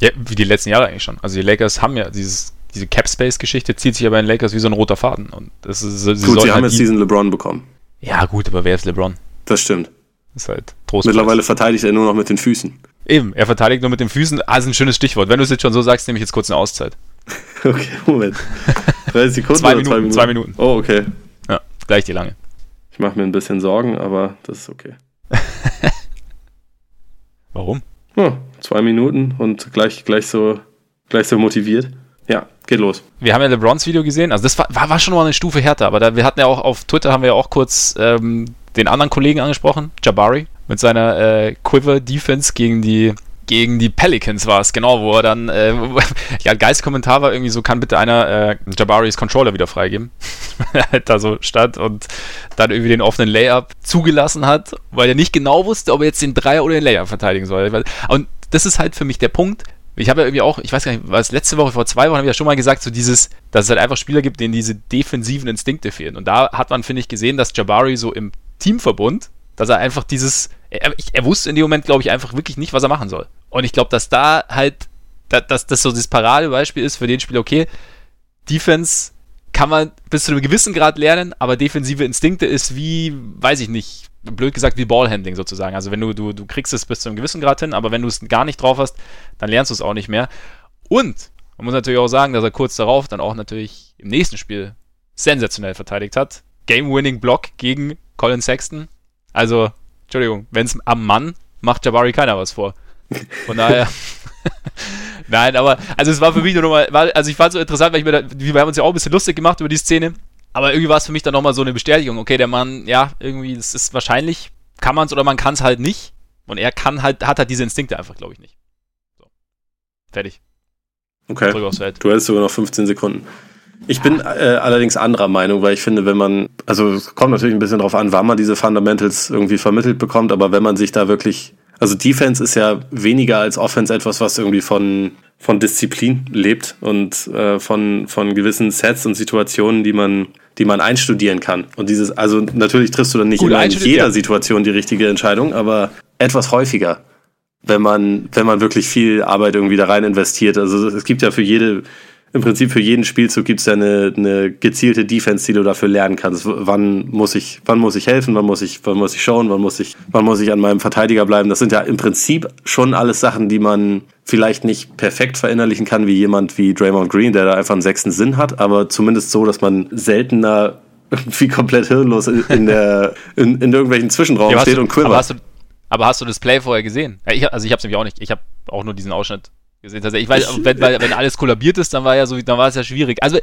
Ja, wie die letzten Jahre eigentlich schon. Also die Lakers haben ja dieses, diese Cap-Space-Geschichte zieht sich ja bei den Lakers wie so ein roter Faden. Und das ist, sie gut, sie haben halt jetzt diesen LeBron bekommen. Ja, gut, aber wer ist LeBron? Das stimmt. Das ist halt Trostpreis. Mittlerweile verteidigt er nur noch mit den Füßen. Eben, er verteidigt nur mit den Füßen. Ah, ist ein schönes Stichwort. Wenn du es jetzt schon so sagst, nehme ich jetzt kurz eine Auszeit. Okay, Moment. 30 Sekunden zwei, Minuten, zwei Minuten? Zwei Minuten. Oh, okay. Ja, gleich die lange. Ich mache mir ein bisschen Sorgen, aber das ist okay. Warum? Oh, zwei Minuten und gleich, gleich, so, gleich so motiviert. Ja, geht los. Wir haben ja LeBrons Video gesehen. Also das war, war, war schon mal eine Stufe härter, aber da, wir hatten ja auch auf Twitter haben wir ja auch kurz ähm, den anderen Kollegen angesprochen, Jabari, mit seiner äh, Quiver-Defense gegen die gegen die Pelicans war es, genau, wo er dann, äh, ja, Geistkommentar war irgendwie so, kann bitte einer äh, Jabaris Controller wieder freigeben. da so stand und dann irgendwie den offenen Layup zugelassen hat, weil er nicht genau wusste, ob er jetzt den Dreier oder den Layup verteidigen soll. Und das ist halt für mich der Punkt. Ich habe ja irgendwie auch, ich weiß gar nicht, war es letzte Woche, vor zwei Wochen habe ich ja schon mal gesagt, so dieses, dass es halt einfach Spieler gibt, denen diese defensiven Instinkte fehlen. Und da hat man, finde ich, gesehen, dass Jabari so im Teamverbund dass er einfach dieses, er, er wusste in dem Moment, glaube ich, einfach wirklich nicht, was er machen soll. Und ich glaube, dass da halt, dass das so das Paradebeispiel ist für den Spieler, okay, Defense kann man bis zu einem gewissen Grad lernen, aber defensive Instinkte ist wie, weiß ich nicht, blöd gesagt, wie Ballhandling sozusagen. Also wenn du, du, du kriegst es bis zu einem gewissen Grad hin, aber wenn du es gar nicht drauf hast, dann lernst du es auch nicht mehr. Und man muss natürlich auch sagen, dass er kurz darauf dann auch natürlich im nächsten Spiel sensationell verteidigt hat. Game-Winning-Block gegen Colin Sexton. Also, Entschuldigung, wenn es am Mann macht Jabari keiner was vor. Von daher. Nein, aber, also es war für mich nur nochmal, also ich fand es so interessant, weil ich mir da, wir haben uns ja auch ein bisschen lustig gemacht über die Szene, aber irgendwie war es für mich dann nochmal so eine Bestätigung, okay, der Mann, ja, irgendwie, es ist wahrscheinlich, kann man es oder man kann es halt nicht. Und er kann halt, hat halt diese Instinkte einfach, glaube ich, nicht. So. Fertig. Okay. Du hättest sogar noch 15 Sekunden. Ich bin äh, allerdings anderer Meinung, weil ich finde, wenn man, also es kommt natürlich ein bisschen drauf an, wann man diese Fundamentals irgendwie vermittelt bekommt, aber wenn man sich da wirklich, also Defense ist ja weniger als Offense etwas, was irgendwie von, von Disziplin lebt und äh, von, von gewissen Sets und Situationen, die man, die man einstudieren kann. Und dieses, also natürlich triffst du dann nicht Gut, in jeder Situation die richtige Entscheidung, aber etwas häufiger wenn man, wenn man wirklich viel Arbeit irgendwie da rein investiert. Also es gibt ja für jede, im Prinzip für jeden Spielzug gibt es ja eine, eine gezielte Defense, die du dafür lernen kannst. Wann muss ich, wann muss ich helfen, wann muss ich, wann muss ich schauen, wann muss ich, wann muss ich an meinem Verteidiger bleiben. Das sind ja im Prinzip schon alles Sachen, die man vielleicht nicht perfekt verinnerlichen kann, wie jemand wie Draymond Green, der da einfach einen sechsten Sinn hat, aber zumindest so, dass man seltener irgendwie komplett hirnlos in der in, in irgendwelchen Zwischenraum ja, steht du, und quivert. Aber hast, du, aber hast du das Play vorher gesehen? Ich, also ich habe es nämlich auch nicht. Ich habe auch nur diesen Ausschnitt gesehen. Also ich weiß, wenn, wenn alles kollabiert ist, dann war ja so, dann war es ja schwierig. Also äh,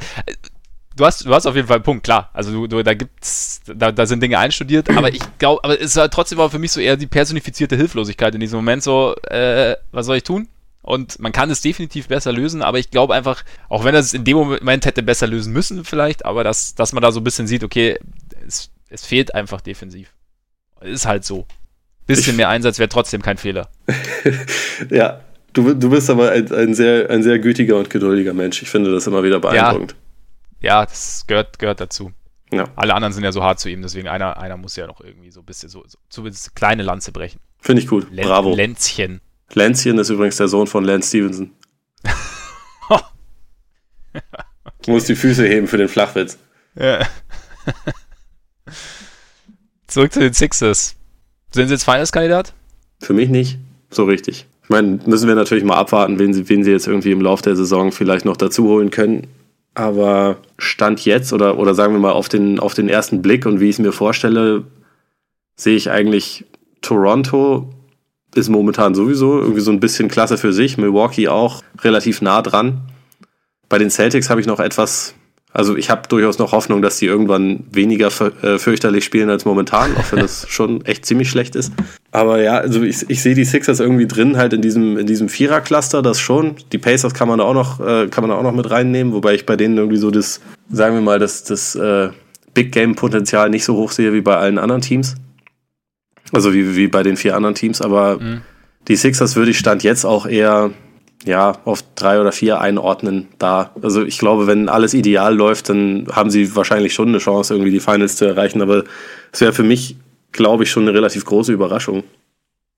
du hast, du hast auf jeden Fall einen Punkt, klar. Also du, du da gibt's, da, da sind Dinge einstudiert, aber ich glaube, aber es war trotzdem war für mich so eher die personifizierte Hilflosigkeit in diesem Moment. So, äh, was soll ich tun? und man kann es definitiv besser lösen, aber ich glaube einfach, auch wenn er es in dem Moment hätte besser lösen müssen vielleicht, aber dass, dass man da so ein bisschen sieht, okay, es, es fehlt einfach defensiv. Ist halt so. Bisschen mehr Einsatz wäre trotzdem kein Fehler. ja, du, du bist aber ein, ein, sehr, ein sehr gütiger und geduldiger Mensch. Ich finde das immer wieder beeindruckend. Ja, ja das gehört, gehört dazu. Ja. Alle anderen sind ja so hart zu ihm, deswegen einer, einer muss ja noch irgendwie so ein bisschen so, so zumindest kleine Lanze brechen. Finde ich gut. Len Bravo. Lenzchen. Lenzchen ist übrigens der Sohn von Lance Stevenson. okay. Du musst die Füße heben für den Flachwitz. Ja. Zurück zu den Sixers. Sind sie jetzt Finals-Kandidat? Für mich nicht, so richtig. Ich meine, müssen wir natürlich mal abwarten, wen sie, wen sie jetzt irgendwie im Laufe der Saison vielleicht noch dazu holen können. Aber Stand jetzt oder, oder sagen wir mal auf den, auf den ersten Blick und wie ich es mir vorstelle, sehe ich eigentlich Toronto ist momentan sowieso irgendwie so ein bisschen klasse für sich. Milwaukee auch relativ nah dran. Bei den Celtics habe ich noch etwas, also ich habe durchaus noch Hoffnung, dass die irgendwann weniger äh, fürchterlich spielen als momentan, auch wenn das schon echt ziemlich schlecht ist. Aber ja, also ich, ich sehe die Sixers irgendwie drin halt in diesem, in diesem Vierer-Cluster, das schon. Die Pacers kann man da auch noch, äh, kann man da auch noch mit reinnehmen, wobei ich bei denen irgendwie so das, sagen wir mal, das, das äh, Big Game-Potenzial nicht so hoch sehe wie bei allen anderen Teams. Also wie, wie bei den vier anderen Teams, aber mhm. die Sixers würde ich Stand jetzt auch eher ja, auf drei oder vier einordnen da. Also ich glaube, wenn alles ideal läuft, dann haben sie wahrscheinlich schon eine Chance, irgendwie die Finals zu erreichen. Aber es wäre für mich, glaube ich, schon eine relativ große Überraschung.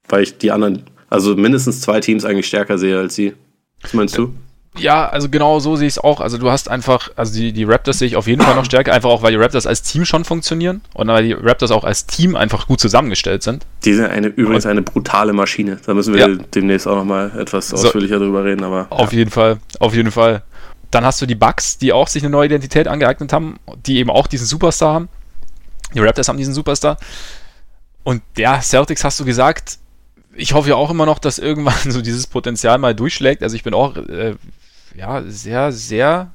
Weil ich die anderen, also mindestens zwei Teams eigentlich stärker sehe als sie. Was meinst du? Ja, also genau so sehe ich es auch. Also du hast einfach, also die, die Raptors sehe ich auf jeden Fall noch stärker, einfach auch, weil die Raptors als Team schon funktionieren und weil die Raptors auch als Team einfach gut zusammengestellt sind. Die sind eine, übrigens eine brutale Maschine. Da müssen wir ja. demnächst auch nochmal etwas ausführlicher so, drüber reden, aber. Auf ja. jeden Fall, auf jeden Fall. Dann hast du die Bucks, die auch sich eine neue Identität angeeignet haben, die eben auch diesen Superstar haben. Die Raptors haben diesen Superstar. Und ja, Celtics hast du gesagt, ich hoffe ja auch immer noch, dass irgendwann so dieses Potenzial mal durchschlägt. Also ich bin auch äh, ja, sehr, sehr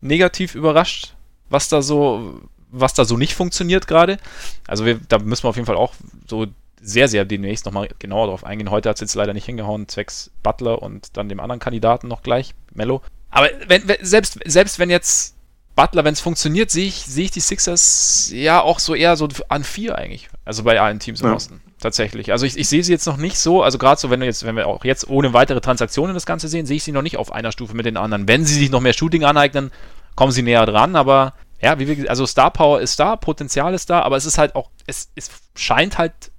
negativ überrascht, was da so, was da so nicht funktioniert gerade. Also wir, da müssen wir auf jeden Fall auch so sehr, sehr demnächst nochmal genauer drauf eingehen. Heute hat es jetzt leider nicht hingehauen, zwecks Butler und dann dem anderen Kandidaten noch gleich, Mello. Aber wenn, wenn, selbst, selbst wenn jetzt Butler, wenn es funktioniert, sehe ich, sehe ich die Sixers ja auch so eher so an vier eigentlich. Also bei allen Teams im ja. Osten tatsächlich. Also ich, ich sehe sie jetzt noch nicht so, also gerade so, wenn wir jetzt, wenn wir auch jetzt ohne weitere Transaktionen das Ganze sehen, sehe ich sie noch nicht auf einer Stufe mit den anderen. Wenn sie sich noch mehr Shooting aneignen, kommen sie näher dran, aber ja, wie wir, also Star Power ist da, Potenzial ist da, aber es ist halt auch, es, es scheint halt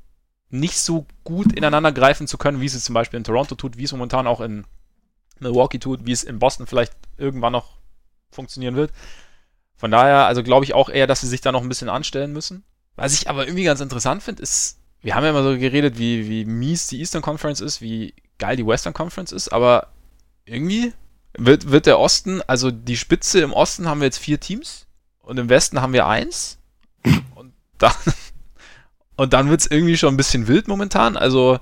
nicht so gut ineinander greifen zu können, wie es zum Beispiel in Toronto tut, wie es momentan auch in Milwaukee tut, wie es in Boston vielleicht irgendwann noch funktionieren wird. Von daher, also glaube ich auch eher, dass sie sich da noch ein bisschen anstellen müssen. Was ich aber irgendwie ganz interessant finde, ist, wir haben ja immer so geredet, wie, wie mies die Eastern Conference ist, wie geil die Western Conference ist, aber irgendwie wird, wird der Osten, also die Spitze im Osten haben wir jetzt vier Teams und im Westen haben wir eins und dann, und dann wird es irgendwie schon ein bisschen wild momentan. Also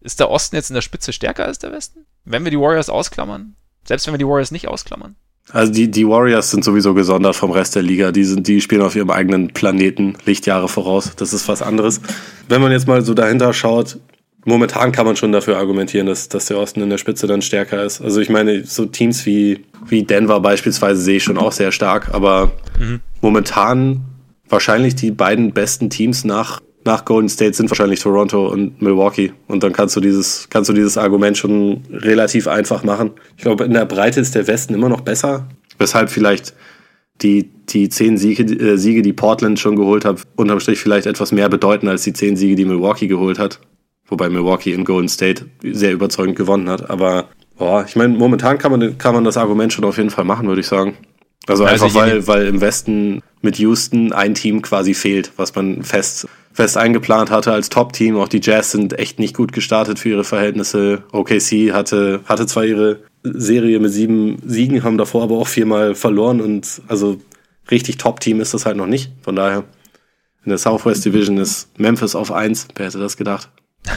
ist der Osten jetzt in der Spitze stärker als der Westen? Wenn wir die Warriors ausklammern? Selbst wenn wir die Warriors nicht ausklammern? Also die, die Warriors sind sowieso gesondert vom Rest der Liga. Die, sind, die spielen auf ihrem eigenen Planeten Lichtjahre voraus. Das ist was anderes. Wenn man jetzt mal so dahinter schaut, momentan kann man schon dafür argumentieren, dass, dass der Osten in der Spitze dann stärker ist. Also ich meine, so Teams wie, wie Denver beispielsweise sehe ich schon auch sehr stark, aber mhm. momentan wahrscheinlich die beiden besten Teams nach nach Golden State sind wahrscheinlich Toronto und Milwaukee. Und dann kannst du dieses, kannst du dieses Argument schon relativ einfach machen. Ich glaube, in der Breite ist der Westen immer noch besser. Weshalb vielleicht die, die zehn Siege, äh, Siege, die Portland schon geholt hat, unterm Strich vielleicht etwas mehr bedeuten als die zehn Siege, die Milwaukee geholt hat. Wobei Milwaukee in Golden State sehr überzeugend gewonnen hat. Aber boah, ich meine, momentan kann man, kann man das Argument schon auf jeden Fall machen, würde ich sagen. Also einfach, weil, weil im Westen mit Houston ein Team quasi fehlt, was man fest fest eingeplant hatte als Top-Team. Auch die Jazz sind echt nicht gut gestartet für ihre Verhältnisse. OKC hatte, hatte zwar ihre Serie mit sieben Siegen, haben davor aber auch viermal verloren und also richtig Top-Team ist das halt noch nicht. Von daher in der Southwest Division ist Memphis auf eins. Wer hätte das gedacht?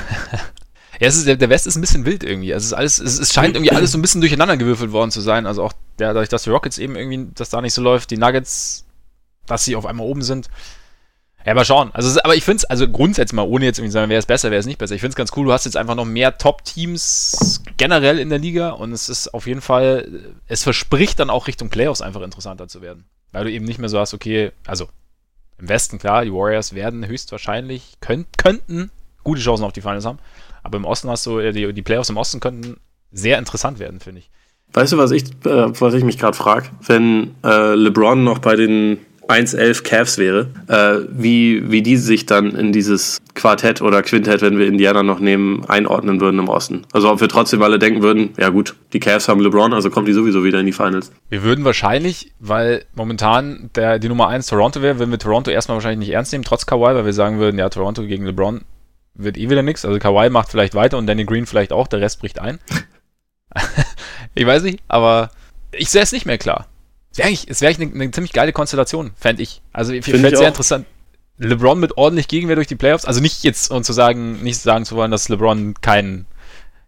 Ja, es ist, der, West ist ein bisschen wild irgendwie. Also es, ist alles, es, scheint irgendwie alles so ein bisschen durcheinander gewürfelt worden zu sein. Also auch der, dadurch, dass die Rockets eben irgendwie, dass da nicht so läuft, die Nuggets, dass sie auf einmal oben sind. Ja, mal schauen. Also, aber ich finde es, also grundsätzlich mal, ohne jetzt irgendwie zu sagen, wer ist besser, wer ist nicht besser. Ich finde es ganz cool, du hast jetzt einfach noch mehr Top-Teams generell in der Liga und es ist auf jeden Fall, es verspricht dann auch Richtung Playoffs einfach interessanter zu werden. Weil du eben nicht mehr so hast, okay, also im Westen, klar, die Warriors werden höchstwahrscheinlich, könnt, könnten gute Chancen auf die Finals haben, aber im Osten hast du, äh, die, die Playoffs im Osten könnten sehr interessant werden, finde ich. Weißt du, was ich, äh, was ich mich gerade frage? Wenn äh, LeBron noch bei den 1-11 Cavs wäre, äh, wie, wie die sich dann in dieses Quartett oder Quintett, wenn wir Indiana noch nehmen, einordnen würden im Osten. Also ob wir trotzdem alle denken würden, ja gut, die Cavs haben LeBron, also kommt die sowieso wieder in die Finals. Wir würden wahrscheinlich, weil momentan der, die Nummer 1 Toronto wäre, würden wir Toronto erstmal wahrscheinlich nicht ernst nehmen, trotz Kawhi, weil wir sagen würden, ja, Toronto gegen LeBron wird eh wieder nichts. Also Kawhi macht vielleicht weiter und Danny Green vielleicht auch, der Rest bricht ein. ich weiß nicht, aber ich sehe es nicht mehr klar. Es wäre eigentlich, es wäre eigentlich eine, eine, ziemlich geile Konstellation, fände ich. Also ich finde es sehr interessant. LeBron mit ordentlich Gegenwehr durch die Playoffs. Also nicht jetzt, um zu sagen, nicht sagen zu wollen, dass LeBron kein,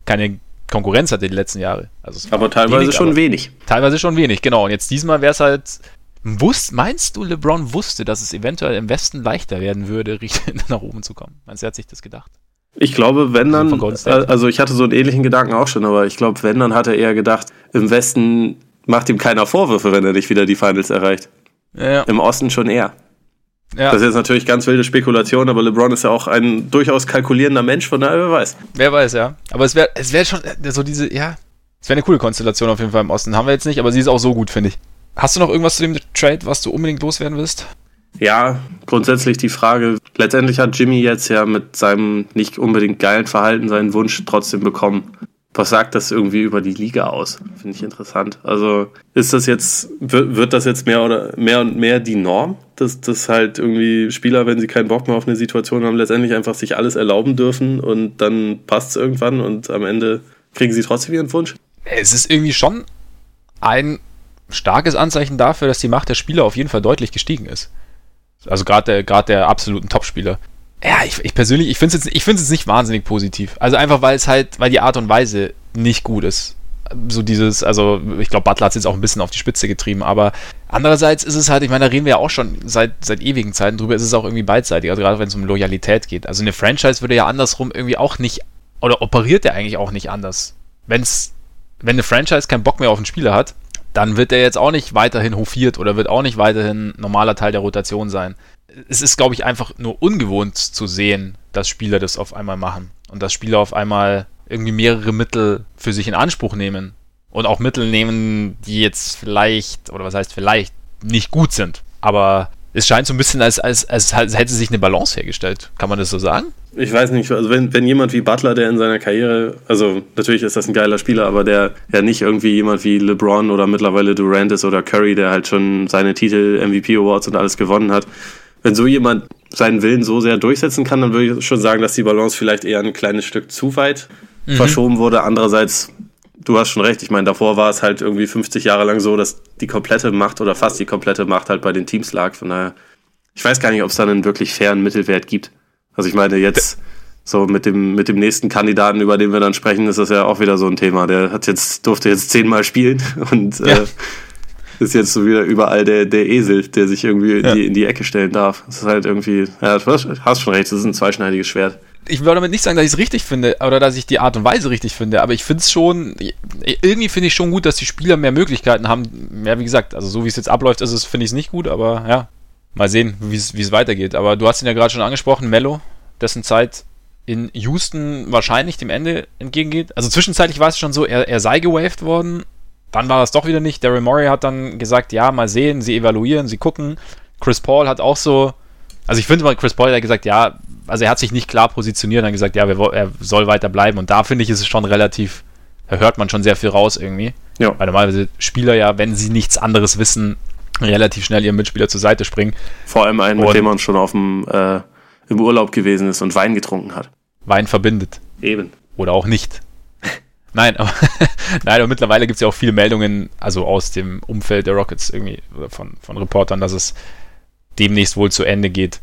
keine Konkurrenz hatte die letzten Jahre. Also aber teilweise wenig, schon aber wenig. Teilweise schon wenig, genau. Und jetzt diesmal wäre es halt. Wusst, meinst du, LeBron wusste, dass es eventuell im Westen leichter werden würde, nach oben zu kommen? Meinst du, er hat sich das gedacht? Ich glaube, wenn dann, also ich hatte so einen ähnlichen Gedanken auch schon, aber ich glaube, wenn dann hat er eher gedacht, im Westen macht ihm keiner Vorwürfe, wenn er nicht wieder die Finals erreicht. Ja. Im Osten schon eher. Ja. Das ist jetzt natürlich ganz wilde Spekulation, aber LeBron ist ja auch ein durchaus kalkulierender Mensch, von daher wer weiß. Wer weiß, ja. Aber es wäre es wär schon so diese, ja, es wäre eine coole Konstellation auf jeden Fall im Osten. Haben wir jetzt nicht, aber sie ist auch so gut, finde ich. Hast du noch irgendwas zu dem Trade, was du unbedingt loswerden willst? Ja, grundsätzlich die Frage, letztendlich hat Jimmy jetzt ja mit seinem nicht unbedingt geilen Verhalten seinen Wunsch trotzdem bekommen was sagt das irgendwie über die Liga aus? Finde ich interessant. Also ist das jetzt, wird das jetzt mehr oder mehr und mehr die Norm, dass, dass halt irgendwie Spieler, wenn sie keinen Bock mehr auf eine Situation haben, letztendlich einfach sich alles erlauben dürfen und dann passt es irgendwann und am Ende kriegen sie trotzdem ihren Wunsch? Es ist irgendwie schon ein starkes Anzeichen dafür, dass die Macht der Spieler auf jeden Fall deutlich gestiegen ist. Also gerade der, grad der absoluten Topspieler. Ja, ich, ich persönlich, ich finde es jetzt, jetzt nicht wahnsinnig positiv. Also einfach, weil es halt, weil die Art und Weise nicht gut ist. So dieses, also ich glaube, Butler hat es jetzt auch ein bisschen auf die Spitze getrieben, aber andererseits ist es halt, ich meine, da reden wir ja auch schon seit, seit ewigen Zeiten drüber, ist es auch irgendwie beidseitig, also gerade wenn es um Loyalität geht. Also eine Franchise würde ja andersrum irgendwie auch nicht, oder operiert der eigentlich auch nicht anders. Wenn's, wenn eine Franchise keinen Bock mehr auf einen Spieler hat, dann wird er jetzt auch nicht weiterhin hofiert oder wird auch nicht weiterhin normaler Teil der Rotation sein es ist, glaube ich, einfach nur ungewohnt zu sehen, dass Spieler das auf einmal machen und dass Spieler auf einmal irgendwie mehrere Mittel für sich in Anspruch nehmen und auch Mittel nehmen, die jetzt vielleicht, oder was heißt vielleicht, nicht gut sind. Aber es scheint so ein bisschen, als, als, als, hätte sich eine Balance hergestellt. Kann man das so sagen? Ich weiß nicht, also wenn, wenn jemand wie Butler, der in seiner Karriere, also natürlich ist das ein geiler Spieler, aber der ja nicht irgendwie jemand wie LeBron oder mittlerweile Durant ist oder Curry, der halt schon seine Titel, MVP Awards und alles gewonnen hat, wenn so jemand seinen Willen so sehr durchsetzen kann, dann würde ich schon sagen, dass die Balance vielleicht eher ein kleines Stück zu weit mhm. verschoben wurde. Andererseits, du hast schon recht, ich meine, davor war es halt irgendwie 50 Jahre lang so, dass die komplette Macht oder fast die komplette Macht halt bei den Teams lag. Von daher, ich weiß gar nicht, ob es da einen wirklich fairen Mittelwert gibt. Also ich meine, jetzt so mit dem, mit dem nächsten Kandidaten, über den wir dann sprechen, ist das ja auch wieder so ein Thema. Der hat jetzt, durfte jetzt zehnmal spielen und ja. äh, ist jetzt so wieder überall der, der Esel, der sich irgendwie in, die, in die Ecke stellen darf. Das ist halt irgendwie, ja, du hast schon recht, das ist ein zweischneidiges Schwert. Ich würde damit nicht sagen, dass ich es richtig finde oder dass ich die Art und Weise richtig finde, aber ich finde es schon, irgendwie finde ich schon gut, dass die Spieler mehr Möglichkeiten haben. Ja, wie gesagt, also so wie es jetzt abläuft, ist es, finde ich es nicht gut, aber ja, mal sehen, wie es weitergeht. Aber du hast ihn ja gerade schon angesprochen, Mello, dessen Zeit in Houston wahrscheinlich dem Ende entgegengeht. Also zwischenzeitlich war es schon so, er, er sei gewaved worden dann war das doch wieder nicht. Daryl Morey hat dann gesagt, ja, mal sehen, sie evaluieren, sie gucken. Chris Paul hat auch so, also ich finde mal, Chris Paul hat gesagt, ja, also er hat sich nicht klar positioniert und hat gesagt, ja, er soll weiter bleiben. Und da finde ich, ist es schon relativ, da hört man schon sehr viel raus irgendwie. Ja. Weil normalerweise Spieler ja, wenn sie nichts anderes wissen, relativ schnell ihrem Mitspieler zur Seite springen. Vor allem einen, und mit dem man schon auf dem, äh, im Urlaub gewesen ist und Wein getrunken hat. Wein verbindet. Eben. Oder auch nicht. Nein, aber, nein, aber mittlerweile gibt es ja auch viele Meldungen, also aus dem Umfeld der Rockets irgendwie, von, von Reportern, dass es demnächst wohl zu Ende geht.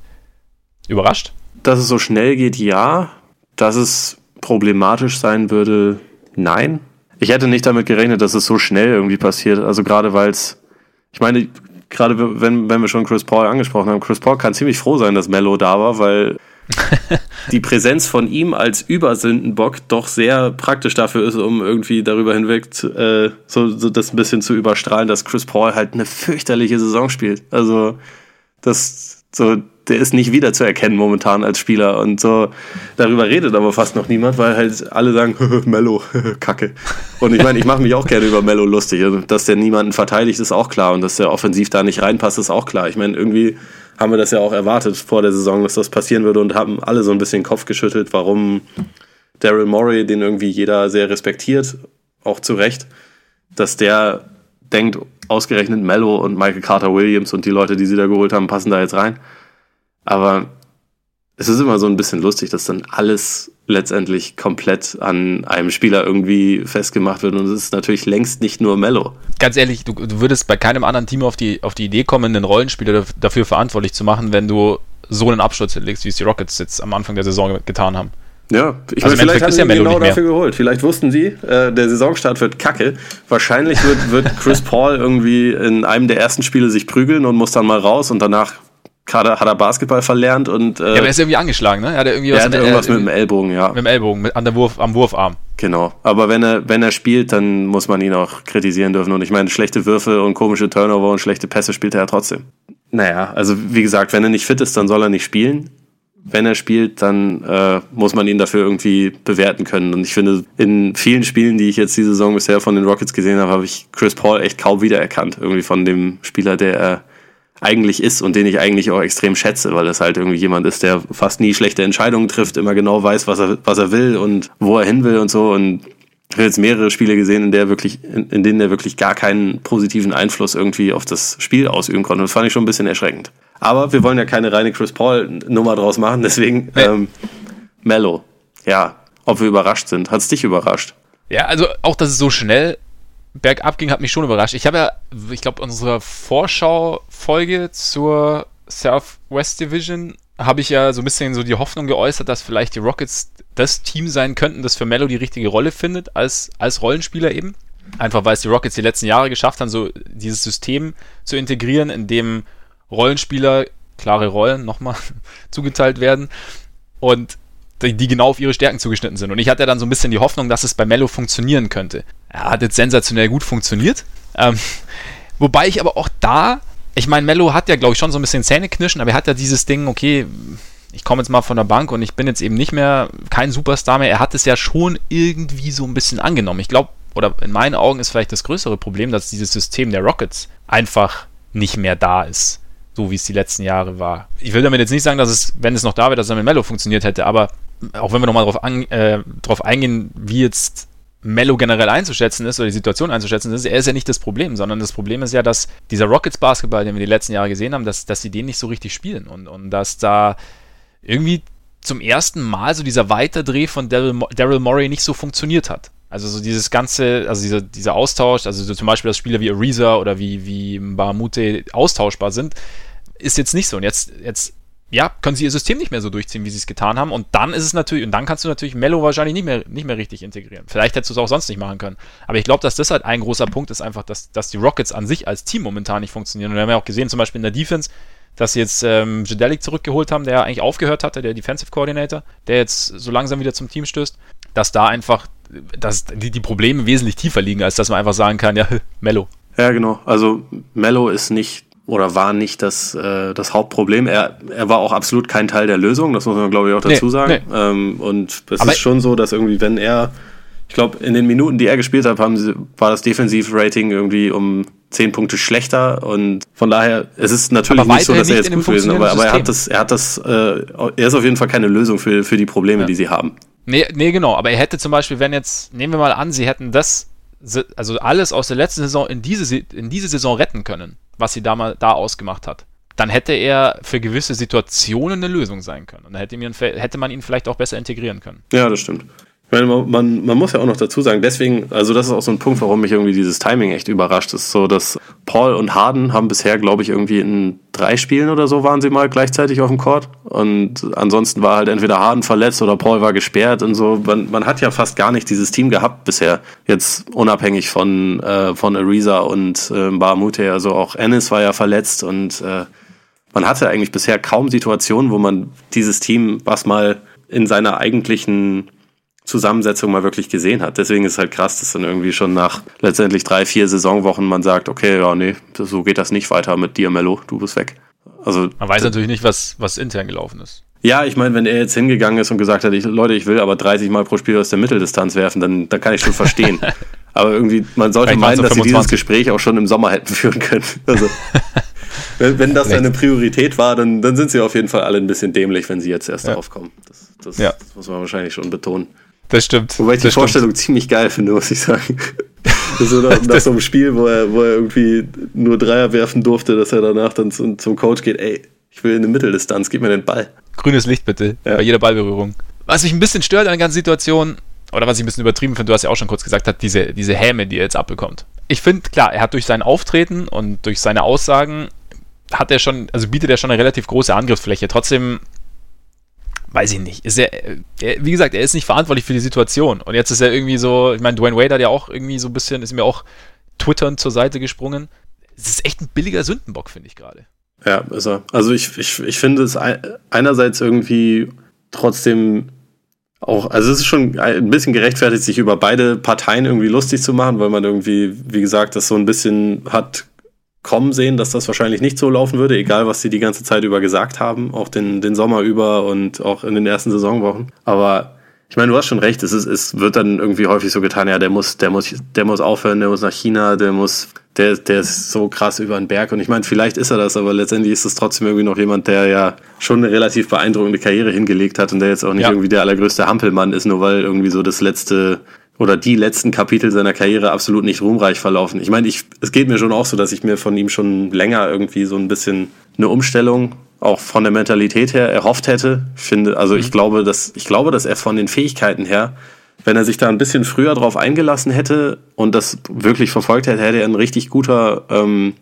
Überrascht? Dass es so schnell geht, ja. Dass es problematisch sein würde, nein. Ich hätte nicht damit gerechnet, dass es so schnell irgendwie passiert. Also gerade weil es, ich meine, gerade wenn, wenn wir schon Chris Paul angesprochen haben, Chris Paul kann ziemlich froh sein, dass Mello da war, weil die Präsenz von ihm als Übersündenbock doch sehr praktisch dafür ist, um irgendwie darüber hinweg äh, so, so das ein bisschen zu überstrahlen, dass Chris Paul halt eine fürchterliche Saison spielt. Also das so der ist nicht wiederzuerkennen momentan als Spieler und so darüber redet aber fast noch niemand, weil halt alle sagen Mello Kacke. Und ich meine, ich mache mich auch gerne über Mello lustig, also, dass der niemanden verteidigt ist auch klar und dass der offensiv da nicht reinpasst ist auch klar. Ich meine, irgendwie haben wir das ja auch erwartet vor der Saison, dass das passieren würde und haben alle so ein bisschen Kopf geschüttelt, warum Daryl Morey, den irgendwie jeder sehr respektiert, auch zu Recht, dass der denkt, ausgerechnet Mello und Michael Carter Williams und die Leute, die sie da geholt haben, passen da jetzt rein. Aber es ist immer so ein bisschen lustig, dass dann alles letztendlich komplett an einem Spieler irgendwie festgemacht wird. Und es ist natürlich längst nicht nur Mello. Ganz ehrlich, du, du, würdest bei keinem anderen Team auf die, auf die Idee kommen, einen Rollenspieler dafür verantwortlich zu machen, wenn du so einen Absturz legst, wie es die Rockets jetzt am Anfang der Saison getan haben. Ja, ich also meine, vielleicht haben sie ja genau dafür geholt. Vielleicht wussten sie, äh, der Saisonstart wird kacke. Wahrscheinlich wird, wird Chris Paul irgendwie in einem der ersten Spiele sich prügeln und muss dann mal raus und danach hat er Basketball verlernt und. Äh, ja, aber er ist irgendwie angeschlagen, ne? Er hat irgendwie was er hat irgendwas mit dem Ellbogen, ja. Mit dem Ellbogen, mit, an der Wurf, am Wurfarm. Genau. Aber wenn er, wenn er spielt, dann muss man ihn auch kritisieren dürfen. Und ich meine, schlechte Würfe und komische Turnover und schlechte Pässe spielt er ja trotzdem. Naja, also wie gesagt, wenn er nicht fit ist, dann soll er nicht spielen. Wenn er spielt, dann äh, muss man ihn dafür irgendwie bewerten können. Und ich finde, in vielen Spielen, die ich jetzt diese Saison bisher von den Rockets gesehen habe, habe ich Chris Paul echt kaum wiedererkannt. Irgendwie von dem Spieler, der er eigentlich ist und den ich eigentlich auch extrem schätze, weil es halt irgendwie jemand ist, der fast nie schlechte Entscheidungen trifft, immer genau weiß, was er, was er will und wo er hin will und so. Und ich habe jetzt mehrere Spiele gesehen, in, der wirklich, in, in denen er wirklich gar keinen positiven Einfluss irgendwie auf das Spiel ausüben konnte. Das fand ich schon ein bisschen erschreckend. Aber wir wollen ja keine reine Chris Paul-Nummer draus machen, deswegen ähm, Mello. Ja, ob wir überrascht sind. Hat es dich überrascht? Ja, also auch, dass es so schnell bergab ging, hat mich schon überrascht. Ich habe ja, ich glaube, unsere Vorschau-Folge zur Southwest Division habe ich ja so ein bisschen so die Hoffnung geäußert, dass vielleicht die Rockets das Team sein könnten, das für Mello die richtige Rolle findet, als, als Rollenspieler eben. Einfach weil es die Rockets die letzten Jahre geschafft haben, so dieses System zu integrieren, in dem Rollenspieler klare Rollen nochmal zugeteilt werden und die, die genau auf ihre Stärken zugeschnitten sind. Und ich hatte dann so ein bisschen die Hoffnung, dass es bei Mello funktionieren könnte. Er hat jetzt sensationell gut funktioniert. Ähm, wobei ich aber auch da, ich meine, Mello hat ja, glaube ich, schon so ein bisschen Zähneknirschen, aber er hat ja dieses Ding, okay, ich komme jetzt mal von der Bank und ich bin jetzt eben nicht mehr kein Superstar mehr. Er hat es ja schon irgendwie so ein bisschen angenommen. Ich glaube, oder in meinen Augen ist vielleicht das größere Problem, dass dieses System der Rockets einfach nicht mehr da ist. So wie es die letzten Jahre war. Ich will damit jetzt nicht sagen, dass es, wenn es noch da wäre, dass es mit Mello funktioniert hätte, aber auch wenn wir nochmal drauf, äh, drauf eingehen, wie jetzt Mello generell einzuschätzen ist oder die Situation einzuschätzen ist, er ist ja nicht das Problem, sondern das Problem ist ja, dass dieser Rockets Basketball, den wir die letzten Jahre gesehen haben, dass, dass sie den nicht so richtig spielen und, und dass da irgendwie zum ersten Mal so dieser Weiterdreh von Daryl, Morey nicht so funktioniert hat. Also so dieses ganze, also dieser, dieser Austausch, also so zum Beispiel, dass Spieler wie Ariza oder wie, wie Bahamute austauschbar sind, ist jetzt nicht so. Und jetzt, jetzt ja, können sie ihr System nicht mehr so durchziehen, wie sie es getan haben. Und dann ist es natürlich, und dann kannst du natürlich Mello wahrscheinlich nicht mehr, nicht mehr richtig integrieren. Vielleicht hättest du es auch sonst nicht machen können. Aber ich glaube, dass das halt ein großer Punkt ist, einfach, dass, dass die Rockets an sich als Team momentan nicht funktionieren. Und wir haben ja auch gesehen, zum Beispiel in der Defense, dass sie jetzt ähm, Jedelic zurückgeholt haben, der eigentlich aufgehört hatte, der Defensive Coordinator, der jetzt so langsam wieder zum Team stößt, dass da einfach dass die, die Probleme wesentlich tiefer liegen, als dass man einfach sagen kann, ja, Mello. Ja, genau. Also Mello ist nicht oder war nicht das, äh, das Hauptproblem. Er, er war auch absolut kein Teil der Lösung, das muss man, glaube ich, auch dazu nee, sagen. Nee. Ähm, und es ist schon so, dass irgendwie, wenn er, ich glaube, in den Minuten, die er gespielt hat, haben sie, war das Defensiv-Rating irgendwie um zehn Punkte schlechter und von daher, es ist natürlich nicht so, dass er jetzt gut gewesen ist, aber, aber er hat das, er hat das, äh, er ist auf jeden Fall keine Lösung für, für die Probleme, ja. die sie haben. Nee, nee, genau, aber er hätte zum Beispiel, wenn jetzt, nehmen wir mal an, sie hätten das, also alles aus der letzten Saison in diese, in diese Saison retten können was sie da mal da ausgemacht hat. Dann hätte er für gewisse Situationen eine Lösung sein können. Und dann hätte, hätte man ihn vielleicht auch besser integrieren können. Ja, das stimmt. Meine, man, man muss ja auch noch dazu sagen, deswegen, also das ist auch so ein Punkt, warum mich irgendwie dieses Timing echt überrascht ist. So, dass Paul und Harden haben bisher, glaube ich, irgendwie in drei Spielen oder so waren sie mal gleichzeitig auf dem Court. Und ansonsten war halt entweder Harden verletzt oder Paul war gesperrt und so. Man, man hat ja fast gar nicht dieses Team gehabt bisher. Jetzt unabhängig von, äh, von Ariza und äh, Bahamute. Also auch Ennis war ja verletzt und äh, man hatte eigentlich bisher kaum Situationen, wo man dieses Team, was mal in seiner eigentlichen Zusammensetzung mal wirklich gesehen hat. Deswegen ist es halt krass, dass dann irgendwie schon nach letztendlich drei, vier Saisonwochen man sagt, okay, ja, nee, so geht das nicht weiter mit dir, Mello, du bist weg. Also, man weiß natürlich nicht, was, was intern gelaufen ist. Ja, ich meine, wenn er jetzt hingegangen ist und gesagt hat, ich, Leute, ich will aber 30 Mal pro Spiel aus der Mitteldistanz werfen, dann, dann kann ich schon verstehen. aber irgendwie, man sollte meinen, dass sie dieses Gespräch auch schon im Sommer hätten führen können. Also, wenn, wenn das eine Priorität war, dann, dann sind sie auf jeden Fall alle ein bisschen dämlich, wenn sie jetzt erst ja. darauf kommen. Das, das, ja. das muss man wahrscheinlich schon betonen. Das stimmt. Wobei ich die Vorstellung stimmt. ziemlich geil finde, muss ich sagen. so nach, nach so einem Spiel, wo er, wo er irgendwie nur Dreier werfen durfte, dass er danach dann zum, zum Coach geht, ey, ich will in eine Mitteldistanz, gib mir den Ball. Grünes Licht bitte, ja. bei jeder Ballberührung. Was mich ein bisschen stört an der ganzen Situation, oder was ich ein bisschen übertrieben finde, du hast ja auch schon kurz gesagt, hat diese, diese Häme, die er jetzt abbekommt. Ich finde, klar, er hat durch sein Auftreten und durch seine Aussagen hat er schon, also bietet er schon eine relativ große Angriffsfläche. Trotzdem weiß ich nicht. Ist er, er, wie gesagt, er ist nicht verantwortlich für die Situation. Und jetzt ist er irgendwie so, ich meine, Dwayne Wade hat ja auch irgendwie so ein bisschen, ist mir auch twitternd zur Seite gesprungen. Es ist echt ein billiger Sündenbock, finde ich gerade. Ja, ist er. Also ich, ich, ich finde es einerseits irgendwie trotzdem auch, also es ist schon ein bisschen gerechtfertigt, sich über beide Parteien irgendwie lustig zu machen, weil man irgendwie, wie gesagt, das so ein bisschen hat kommen sehen, dass das wahrscheinlich nicht so laufen würde, egal was sie die ganze Zeit über gesagt haben, auch den, den Sommer über und auch in den ersten Saisonwochen. Aber ich meine, du hast schon recht, es, ist, es wird dann irgendwie häufig so getan, ja, der muss, der muss, der muss aufhören, der muss nach China, der muss, der, der ist so krass über den Berg. Und ich meine, vielleicht ist er das, aber letztendlich ist es trotzdem irgendwie noch jemand, der ja schon eine relativ beeindruckende Karriere hingelegt hat und der jetzt auch nicht ja. irgendwie der allergrößte Hampelmann ist, nur weil irgendwie so das letzte oder die letzten Kapitel seiner Karriere absolut nicht ruhmreich verlaufen. Ich meine, ich, es geht mir schon auch so, dass ich mir von ihm schon länger irgendwie so ein bisschen eine Umstellung auch von der Mentalität her erhofft hätte. Ich finde, also ich mhm. glaube, dass ich glaube, dass er von den Fähigkeiten her, wenn er sich da ein bisschen früher drauf eingelassen hätte und das wirklich verfolgt hätte, hätte er ein richtig guter ähm,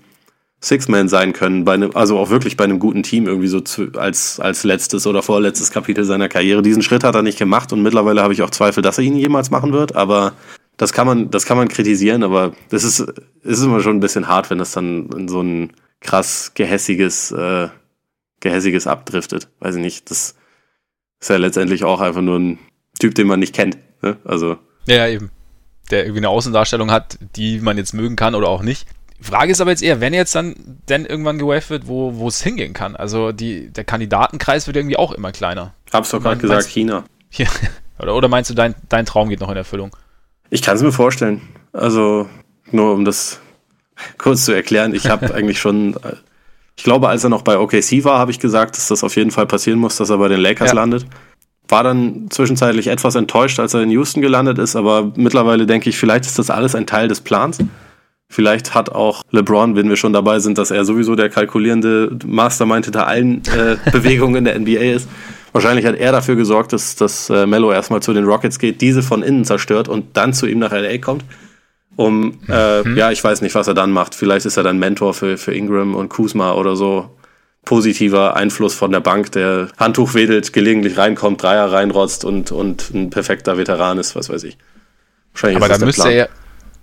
Six-Man sein können, bei einem, also auch wirklich bei einem guten Team irgendwie so zu, als, als letztes oder vorletztes Kapitel seiner Karriere. Diesen Schritt hat er nicht gemacht und mittlerweile habe ich auch Zweifel, dass er ihn jemals machen wird, aber das kann man, das kann man kritisieren, aber das ist, ist immer schon ein bisschen hart, wenn das dann in so ein krass gehässiges, äh, gehässiges abdriftet. Weiß ich nicht, das ist ja letztendlich auch einfach nur ein Typ, den man nicht kennt, ne? Also. Ja, eben. Der irgendwie eine Außendarstellung hat, die man jetzt mögen kann oder auch nicht. Frage ist aber jetzt eher, wenn jetzt dann denn irgendwann gewaved wird, wo, es hingehen kann. Also die, der Kandidatenkreis wird irgendwie auch immer kleiner. Hab's doch gerade gesagt, China. Ja, oder, oder meinst du, dein, dein Traum geht noch in Erfüllung? Ich kann es mir vorstellen. Also nur um das kurz zu erklären, ich habe eigentlich schon, ich glaube, als er noch bei OKC war, habe ich gesagt, dass das auf jeden Fall passieren muss, dass er bei den Lakers ja. landet. War dann zwischenzeitlich etwas enttäuscht, als er in Houston gelandet ist, aber mittlerweile denke ich, vielleicht ist das alles ein Teil des Plans. Vielleicht hat auch LeBron, wenn wir schon dabei sind, dass er sowieso der kalkulierende Mastermind hinter allen äh, Bewegungen in der NBA ist. Wahrscheinlich hat er dafür gesorgt, dass, dass äh, Mello erstmal zu den Rockets geht, diese von innen zerstört und dann zu ihm nach LA kommt. Um, äh, mhm. ja, ich weiß nicht, was er dann macht. Vielleicht ist er dann Mentor für, für Ingram und Kuzma oder so. Positiver Einfluss von der Bank, der Handtuch wedelt, gelegentlich reinkommt, Dreier reinrotzt und, und ein perfekter Veteran ist, was weiß ich. Wahrscheinlich Aber dann müsste er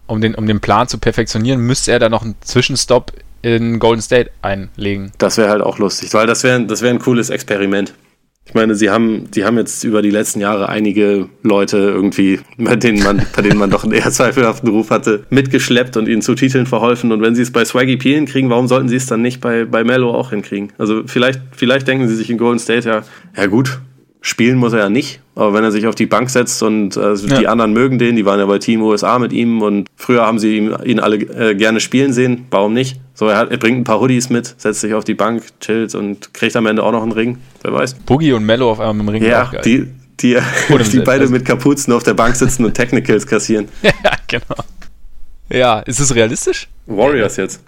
um den, um den Plan zu perfektionieren, müsste er da noch einen Zwischenstopp in Golden State einlegen. Das wäre halt auch lustig, weil das wäre das wär ein cooles Experiment. Ich meine, sie haben, sie haben jetzt über die letzten Jahre einige Leute irgendwie, bei denen man, bei denen man doch einen eher zweifelhaften Ruf hatte, mitgeschleppt und ihnen zu Titeln verholfen. Und wenn sie es bei Swaggy P hinkriegen, warum sollten sie es dann nicht bei, bei Mello auch hinkriegen? Also vielleicht, vielleicht denken sie sich in Golden State ja, ja gut, Spielen muss er ja nicht, aber wenn er sich auf die Bank setzt und äh, die ja. anderen mögen den, die waren ja bei Team USA mit ihm und früher haben sie ihn, ihn alle äh, gerne spielen sehen, warum nicht? So, er, hat, er bringt ein paar Hoodies mit, setzt sich auf die Bank, chillt und kriegt am Ende auch noch einen Ring, wer weiß. Boogie und Mello auf einmal dem Ring. Ja, die, die, die beide mit Kapuzen auf der Bank sitzen und Technicals kassieren. ja, genau. Ja, ist es realistisch? Warriors jetzt.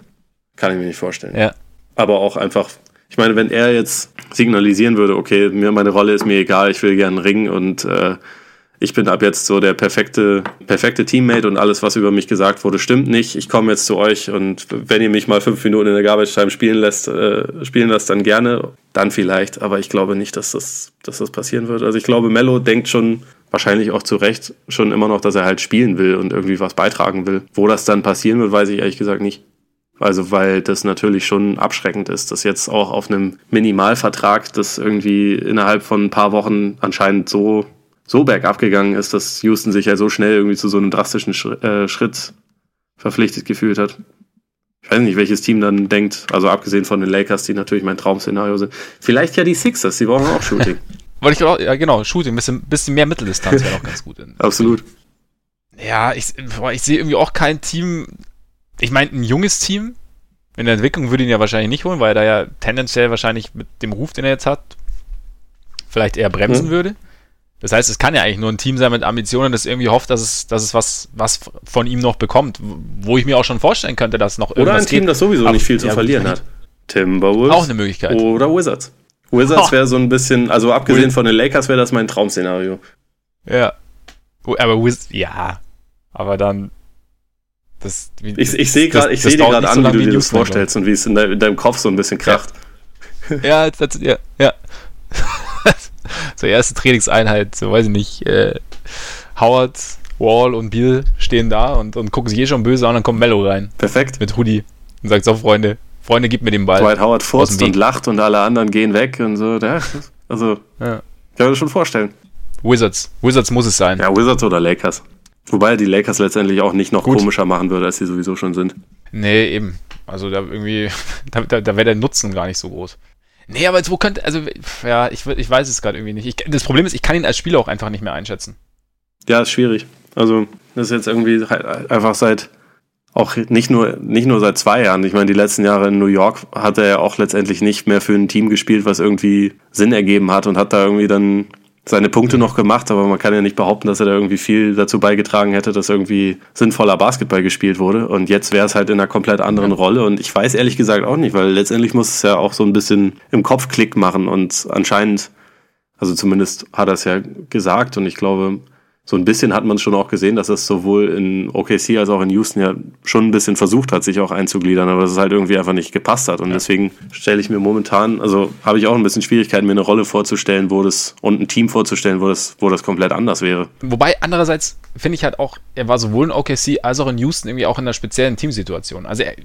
Kann ich mir nicht vorstellen. Ja. Aber auch einfach ich meine, wenn er jetzt signalisieren würde, okay, mir meine Rolle ist mir egal, ich will gerne ringen und äh, ich bin ab jetzt so der perfekte, perfekte Teammate und alles, was über mich gesagt wurde, stimmt nicht. Ich komme jetzt zu euch und wenn ihr mich mal fünf Minuten in der Garbage Time spielen lässt, äh, spielen lasst, dann gerne, dann vielleicht. Aber ich glaube nicht, dass das, dass das passieren wird. Also ich glaube, Mello denkt schon wahrscheinlich auch zu Recht schon immer noch, dass er halt spielen will und irgendwie was beitragen will. Wo das dann passieren wird, weiß ich ehrlich gesagt nicht. Also weil das natürlich schon abschreckend ist, dass jetzt auch auf einem Minimalvertrag das irgendwie innerhalb von ein paar Wochen anscheinend so, so bergab gegangen ist, dass Houston sich ja so schnell irgendwie zu so einem drastischen äh, Schritt verpflichtet gefühlt hat. Ich weiß nicht, welches Team dann denkt, also abgesehen von den Lakers, die natürlich mein Traum-Szenario sind. Vielleicht ja die Sixers, die brauchen auch Shooting. Wollte ich auch, ja genau, Shooting, ein bisschen, bisschen mehr Mitteldistanz wäre auch ganz gut. Absolut. Ja, ich, boah, ich sehe irgendwie auch kein Team, ich meine, ein junges Team in der Entwicklung würde ihn ja wahrscheinlich nicht holen, weil er da ja tendenziell wahrscheinlich mit dem Ruf, den er jetzt hat, vielleicht eher bremsen hm. würde. Das heißt, es kann ja eigentlich nur ein Team sein mit Ambitionen, das irgendwie hofft, dass es, dass es was, was von ihm noch bekommt, wo ich mir auch schon vorstellen könnte, dass noch irgendwas Oder ein Team, geht. das sowieso Aber, nicht viel zu ja, verlieren hat. Timberwolves. Auch eine Möglichkeit. Oder Wizards. Wizards wäre so ein bisschen, also abgesehen von den Lakers wäre das mein Traum-Szenario. Ja. Aber Wizards, ja. Aber dann das, wie, ich ich sehe gerade seh dir gerade an, so wie du dir das vorstellst und wie es in, de, in, deinem Kopf so ein bisschen kracht. Ja, das, ja, ja. so erste Trainingseinheit, so weiß ich nicht, äh, Howard, Wall und Biel stehen da und, und gucken sich eh schon böse an, dann kommt Mello rein. Perfekt. Mit Hoodie und sagt so, Freunde, Freunde, gib mir den Ball. Dwight Howard furzt und lacht und alle anderen gehen weg und so. Ja, also, ja. kann mir das schon vorstellen. Wizards. Wizards muss es sein. Ja, Wizards oder Lakers. Wobei die Lakers letztendlich auch nicht noch Gut. komischer machen würde, als sie sowieso schon sind. Nee, eben. Also da irgendwie, da, da, da wäre der Nutzen gar nicht so groß. Nee, aber jetzt wo könnte, also ja, ich, ich weiß es gerade irgendwie nicht. Ich, das Problem ist, ich kann ihn als Spieler auch einfach nicht mehr einschätzen. Ja, ist schwierig. Also das ist jetzt irgendwie halt einfach seit auch nicht nur nicht nur seit zwei Jahren. Ich meine, die letzten Jahre in New York hat er ja auch letztendlich nicht mehr für ein Team gespielt, was irgendwie Sinn ergeben hat und hat da irgendwie dann seine Punkte noch gemacht, aber man kann ja nicht behaupten, dass er da irgendwie viel dazu beigetragen hätte, dass irgendwie sinnvoller Basketball gespielt wurde. Und jetzt wäre es halt in einer komplett anderen Rolle. Und ich weiß ehrlich gesagt auch nicht, weil letztendlich muss es ja auch so ein bisschen im Kopf Klick machen. Und anscheinend, also zumindest hat er es ja gesagt und ich glaube, so ein bisschen hat man schon auch gesehen, dass es sowohl in OKC als auch in Houston ja schon ein bisschen versucht hat, sich auch einzugliedern, aber dass es halt irgendwie einfach nicht gepasst hat. Und ja. deswegen stelle ich mir momentan, also habe ich auch ein bisschen Schwierigkeiten, mir eine Rolle vorzustellen, wo das und ein Team vorzustellen, wo das, wo das komplett anders wäre. Wobei andererseits finde ich halt auch, er war sowohl in OKC als auch in Houston irgendwie auch in einer speziellen Teamsituation. Also er,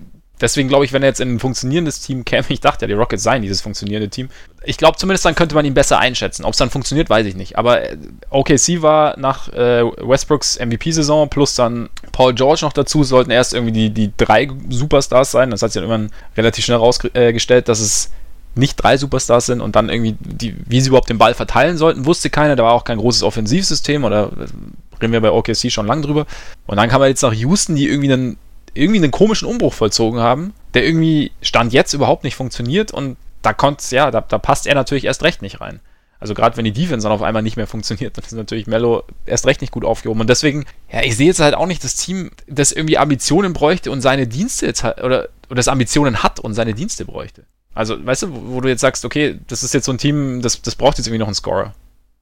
Deswegen glaube ich, wenn er jetzt in ein funktionierendes Team käme, ich dachte ja, die Rockets seien dieses funktionierende Team. Ich glaube zumindest, dann könnte man ihn besser einschätzen. Ob es dann funktioniert, weiß ich nicht. Aber äh, OKC war nach äh, Westbrooks MVP-Saison plus dann Paul George noch dazu, sollten erst irgendwie die, die drei Superstars sein. Das hat sich dann irgendwann relativ schnell rausgestellt, dass es nicht drei Superstars sind und dann irgendwie, die, wie sie überhaupt den Ball verteilen sollten, wusste keiner. Da war auch kein großes Offensivsystem oder äh, reden wir bei OKC schon lang drüber. Und dann kam er jetzt nach Houston, die irgendwie einen irgendwie einen komischen Umbruch vollzogen haben, der irgendwie Stand jetzt überhaupt nicht funktioniert und da konnte ja, da, da passt er natürlich erst recht nicht rein. Also gerade wenn die Defense dann auf einmal nicht mehr funktioniert, dann ist natürlich Mello erst recht nicht gut aufgehoben. Und deswegen, ja, ich sehe jetzt halt auch nicht das Team, das irgendwie Ambitionen bräuchte und seine Dienste jetzt halt, oder, oder das Ambitionen hat und seine Dienste bräuchte. Also, weißt du, wo du jetzt sagst, okay, das ist jetzt so ein Team, das, das braucht jetzt irgendwie noch einen Scorer.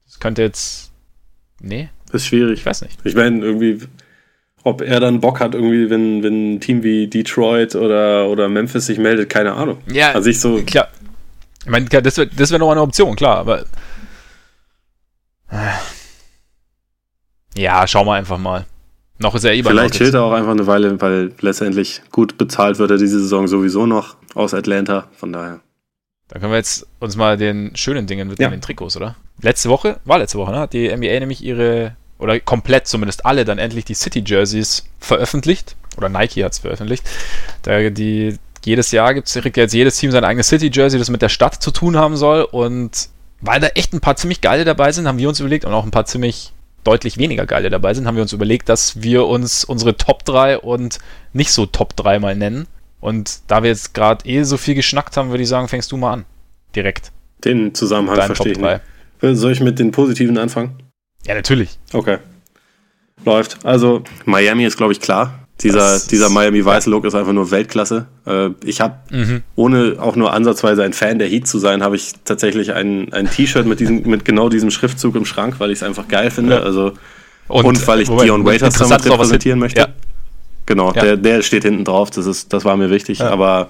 Das könnte jetzt. Nee. Das ist schwierig. Ich weiß nicht. Ich meine, irgendwie, ob er dann Bock hat, irgendwie, wenn, wenn ein Team wie Detroit oder, oder Memphis sich meldet, keine Ahnung. Ja, also ich so. Klar. Ich meine, das wäre das wär noch eine Option, klar, aber. Ja, schauen wir einfach mal. Noch ist er eh Vielleicht chillt er auch einfach eine Weile, weil letztendlich gut bezahlt wird er diese Saison sowieso noch aus Atlanta, von daher. Dann können wir jetzt uns mal den schönen Dingen widmen, ja. den Trikots, oder? Letzte Woche, war letzte Woche, ne? Hat die NBA nämlich ihre oder komplett zumindest alle dann endlich die City Jerseys veröffentlicht. Oder Nike hat es veröffentlicht. Da die, jedes Jahr gibt es jetzt jedes Team sein eigenes City Jersey, das mit der Stadt zu tun haben soll. Und weil da echt ein paar ziemlich geile dabei sind, haben wir uns überlegt, und auch ein paar ziemlich deutlich weniger geile dabei sind, haben wir uns überlegt, dass wir uns unsere Top 3 und nicht so Top 3 mal nennen. Und da wir jetzt gerade eh so viel geschnackt haben, würde ich sagen, fängst du mal an. Direkt. Den Zusammenhang Dein verstehe ich nicht. Soll ich mit den positiven anfangen? Ja, natürlich. Okay. Läuft. Also, Miami ist, glaube ich, klar. Dieser, dieser Miami Vice Look ist einfach nur Weltklasse. Äh, ich habe, mhm. ohne auch nur ansatzweise ein Fan der Heat zu sein, habe ich tatsächlich ein, ein T-Shirt mit, diesem, mit genau diesem Schriftzug im Schrank, weil ich es einfach geil finde. Ja. Also, und, und, weil ich Moment, Dion Waiters damit repräsentieren möchte. Ja. Genau, ja. Der, der steht hinten drauf, das, ist, das war mir wichtig. Aber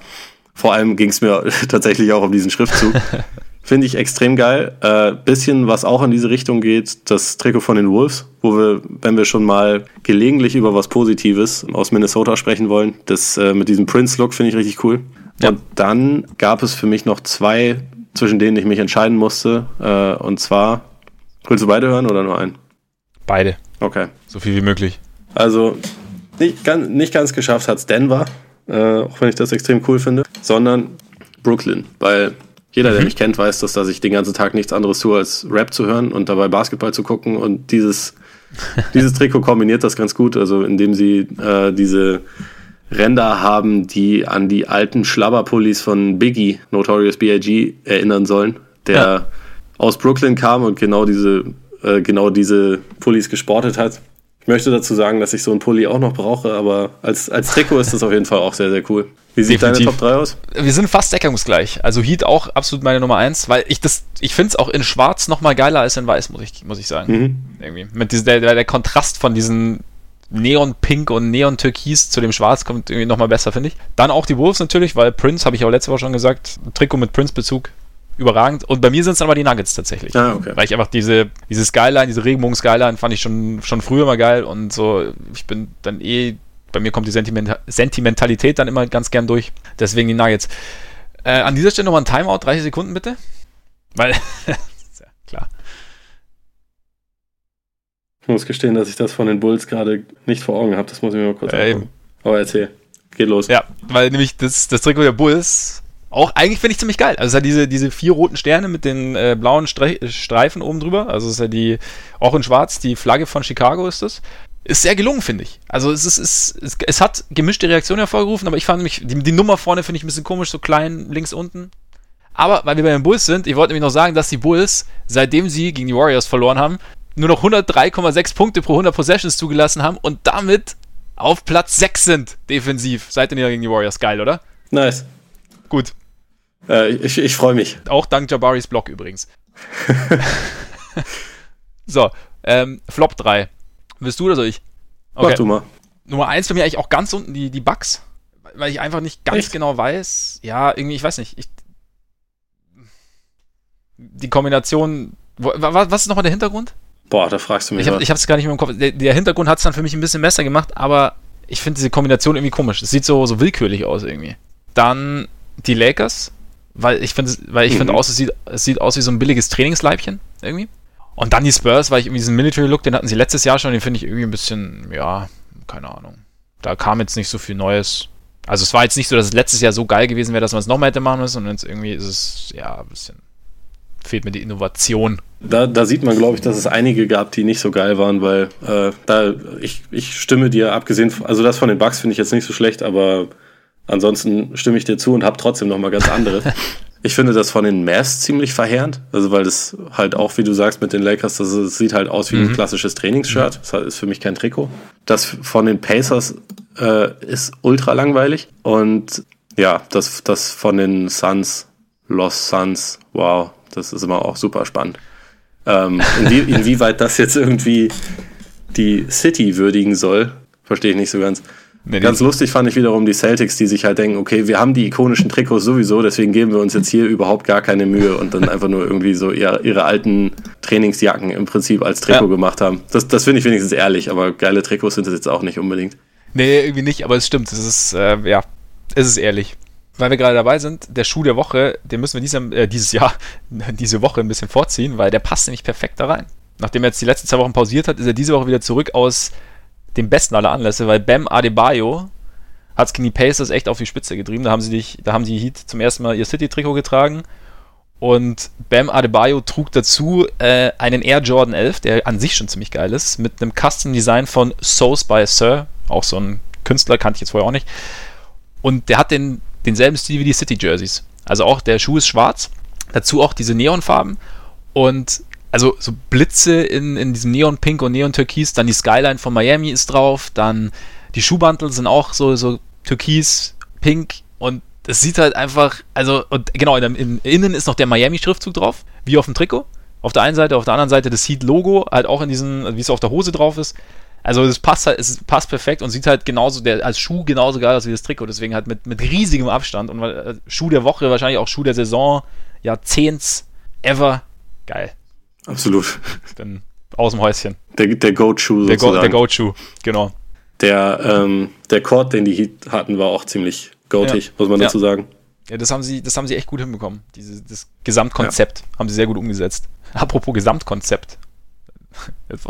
vor allem ging es mir tatsächlich auch um diesen Schriftzug. Finde ich extrem geil. Äh, bisschen, was auch in diese Richtung geht, das Trikot von den Wolves, wo wir, wenn wir schon mal gelegentlich über was Positives aus Minnesota sprechen wollen, das äh, mit diesem Prince-Look finde ich richtig cool. Ja. Und dann gab es für mich noch zwei, zwischen denen ich mich entscheiden musste. Äh, und zwar, willst du beide hören oder nur einen? Beide. Okay. So viel wie möglich. Also, nicht, ganz, nicht ganz geschafft hat es Denver, äh, auch wenn ich das extrem cool finde, sondern Brooklyn, weil jeder, der mhm. mich kennt, weiß, dass, dass ich den ganzen Tag nichts anderes tue, als Rap zu hören und dabei Basketball zu gucken. Und dieses, dieses Trikot kombiniert das ganz gut, also indem sie äh, diese Ränder haben, die an die alten Schlabberpullis von Biggie, Notorious B.I.G., erinnern sollen, der ja. aus Brooklyn kam und genau diese, äh, genau diese Pullis gesportet hat. Ich möchte dazu sagen, dass ich so einen Pulli auch noch brauche, aber als, als Trikot ist das auf jeden Fall auch sehr, sehr cool. Wie sieht Definitiv. deine Top 3 aus? Wir sind fast deckungsgleich. Also Heat auch absolut meine Nummer 1, weil ich das, ich finde es auch in Schwarz noch mal geiler als in Weiß, muss ich, muss ich sagen. Mhm. Irgendwie. Mit diesem, der, der Kontrast von diesen Neon-Pink und Neon-Türkis zu dem Schwarz kommt irgendwie nochmal besser, finde ich. Dann auch die Wolves natürlich, weil Prince, habe ich auch letzte Woche schon gesagt, Trikot mit Prince-Bezug überragend. Und bei mir sind es dann aber die Nuggets tatsächlich. Ah, okay. Weil ich einfach diese, diese Skyline, diese Regenbogen-Skyline fand ich schon, schon früher mal geil und so, ich bin dann eh, bei mir kommt die Sentiment Sentimentalität dann immer ganz gern durch. Deswegen die Nuggets. Äh, an dieser Stelle nochmal ein Timeout, 30 Sekunden bitte. Weil, ja, klar. Ich muss gestehen, dass ich das von den Bulls gerade nicht vor Augen habe. Das muss ich mir mal kurz äh, Aber erzähl. Geht los. Ja, weil nämlich das, das Trikot der Bulls auch eigentlich finde ich ziemlich geil. Also es hat diese, diese vier roten Sterne mit den äh, blauen Stre Streifen oben drüber. Also es ist ja die, auch in schwarz, die Flagge von Chicago ist das. Ist sehr gelungen, finde ich. Also es, ist, es, es, es hat gemischte Reaktionen hervorgerufen, aber ich fand mich, die, die Nummer vorne finde ich ein bisschen komisch, so klein links unten. Aber weil wir bei den Bulls sind, ich wollte nämlich noch sagen, dass die Bulls, seitdem sie gegen die Warriors verloren haben, nur noch 103,6 Punkte pro 100 Possessions zugelassen haben und damit auf Platz 6 sind defensiv seit den gegen die Warriors. Geil, oder? Nice. Gut. Äh, ich ich freue mich. Auch dank Jabaris Blog übrigens. so, ähm, Flop 3. Willst du oder soll ich? Okay. Mach du mal. Nummer 1 bei mir eigentlich auch ganz unten die, die Bugs, weil ich einfach nicht ganz Echt? genau weiß. Ja, irgendwie, ich weiß nicht. Ich, die Kombination. Was, was ist nochmal der Hintergrund? Boah, da fragst du mich. Ich, hab, ich hab's gar nicht mehr im Kopf. Der, der Hintergrund hat es dann für mich ein bisschen besser gemacht, aber ich finde diese Kombination irgendwie komisch. Es sieht so, so willkürlich aus irgendwie. Dann die Lakers weil ich finde, weil ich mhm. finde aus, es sieht, es sieht aus wie so ein billiges Trainingsleibchen irgendwie. Und dann die Spurs, weil ich irgendwie diesen Military-Look, den hatten sie letztes Jahr schon, den finde ich irgendwie ein bisschen, ja, keine Ahnung. Da kam jetzt nicht so viel Neues. Also es war jetzt nicht so, dass es letztes Jahr so geil gewesen wäre, dass man es nochmal hätte machen müssen und jetzt irgendwie ist es, ja, ein bisschen, fehlt mir die Innovation. Da, da sieht man, glaube ich, dass es einige gab, die nicht so geil waren, weil äh, da, ich, ich stimme dir, abgesehen, also das von den Bugs finde ich jetzt nicht so schlecht, aber Ansonsten stimme ich dir zu und habe trotzdem noch mal ganz andere. ich finde das von den Mavs ziemlich verheerend, also weil das halt auch, wie du sagst, mit den Lakers, das, das sieht halt aus wie mhm. ein klassisches Trainingsshirt. Das ist für mich kein Trikot. Das von den Pacers äh, ist ultra langweilig und ja, das, das von den Suns, Los Suns, wow, das ist immer auch super spannend. Ähm, inwie, inwieweit das jetzt irgendwie die City würdigen soll, verstehe ich nicht so ganz. Nee, Ganz lustig fand ich wiederum die Celtics, die sich halt denken, okay, wir haben die ikonischen Trikots sowieso, deswegen geben wir uns jetzt hier überhaupt gar keine Mühe und dann einfach nur irgendwie so ihre, ihre alten Trainingsjacken im Prinzip als Trikot ja. gemacht haben. Das, das finde ich wenigstens ehrlich, aber geile Trikots sind es jetzt auch nicht unbedingt. Nee, irgendwie nicht, aber es stimmt. Es ist, äh, ja, es ist ehrlich. Weil wir gerade dabei sind, der Schuh der Woche, den müssen wir diesem, äh, dieses Jahr, diese Woche ein bisschen vorziehen, weil der passt nämlich perfekt da rein. Nachdem er jetzt die letzten zwei Wochen pausiert hat, ist er diese Woche wieder zurück aus dem besten aller Anlässe, weil Bam Adebayo hat die Pacers echt auf die Spitze getrieben. Da haben sie dich, da haben die Heat zum ersten Mal ihr City-Trikot getragen. Und Bam Adebayo trug dazu äh, einen Air Jordan 11, der an sich schon ziemlich geil ist, mit einem Custom Design von Sauce by Sir, auch so ein Künstler, kannte ich jetzt vorher auch nicht. Und der hat den, denselben Stil wie die City Jerseys. Also auch der Schuh ist schwarz, dazu auch diese Neonfarben und also so Blitze in, in diesem Neon-Pink und Neon-Türkis, dann die Skyline von Miami ist drauf, dann die Schuhbantel sind auch so, so türkis, pink und es sieht halt einfach, also, und genau, in, in, innen ist noch der Miami-Schriftzug drauf, wie auf dem Trikot. Auf der einen Seite, auf der anderen Seite das Heat-Logo, halt auch in diesen, wie es auf der Hose drauf ist. Also es passt halt, es passt perfekt und sieht halt genauso, der als Schuh genauso geil aus wie das Trikot, deswegen halt mit, mit riesigem Abstand und äh, Schuh der Woche, wahrscheinlich auch Schuh der Saison, Jahrzehnts, ever. Geil. Absolut. Dann aus dem Häuschen. Der, der Go-Shoe Der, Go, der Go-Shoe, genau. Der, ähm, der Chord, den die hatten, war auch ziemlich goatig, ja. muss man dazu sagen. Ja, das haben sie, das haben sie echt gut hinbekommen. Diese, das Gesamtkonzept ja. haben sie sehr gut umgesetzt. Apropos Gesamtkonzept. Jetzt,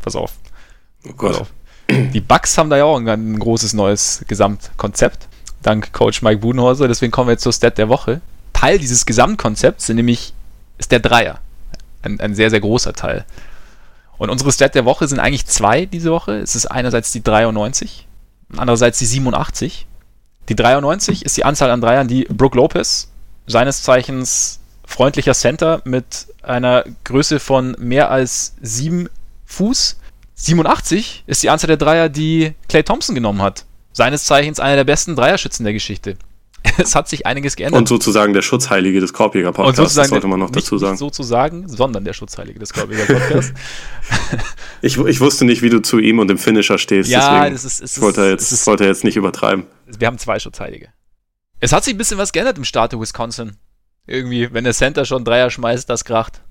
pass auf. Oh Gott. Pass auf. Die Bucks haben da ja auch ein, ein großes neues Gesamtkonzept. Dank Coach Mike Budenhauser. Deswegen kommen wir jetzt zur Stat der Woche. Teil dieses Gesamtkonzepts sind nämlich, ist der Dreier. Ein, ein sehr, sehr großer Teil. Und unsere Stat der Woche sind eigentlich zwei diese Woche. Es ist einerseits die 93, andererseits die 87. Die 93 ist die Anzahl an Dreiern, die Brooke Lopez, seines Zeichens freundlicher Center mit einer Größe von mehr als 7 Fuß. 87 ist die Anzahl der Dreier, die Clay Thompson genommen hat. Seines Zeichens einer der besten Dreierschützen der Geschichte. es hat sich einiges geändert. Und sozusagen der Schutzheilige des Korbjäger-Podcasts, das sollte man noch dazu sagen. Nicht sozusagen, sondern der Schutzheilige des Korbjäger-Podcasts. ich, ich wusste nicht, wie du zu ihm und dem Finisher stehst. Ja, deswegen das ist, es ich wollte jetzt, ist, wollte jetzt nicht übertreiben. Wir haben zwei Schutzheilige. Es hat sich ein bisschen was geändert im Staat Wisconsin. Irgendwie, wenn der Center schon Dreier schmeißt, das kracht.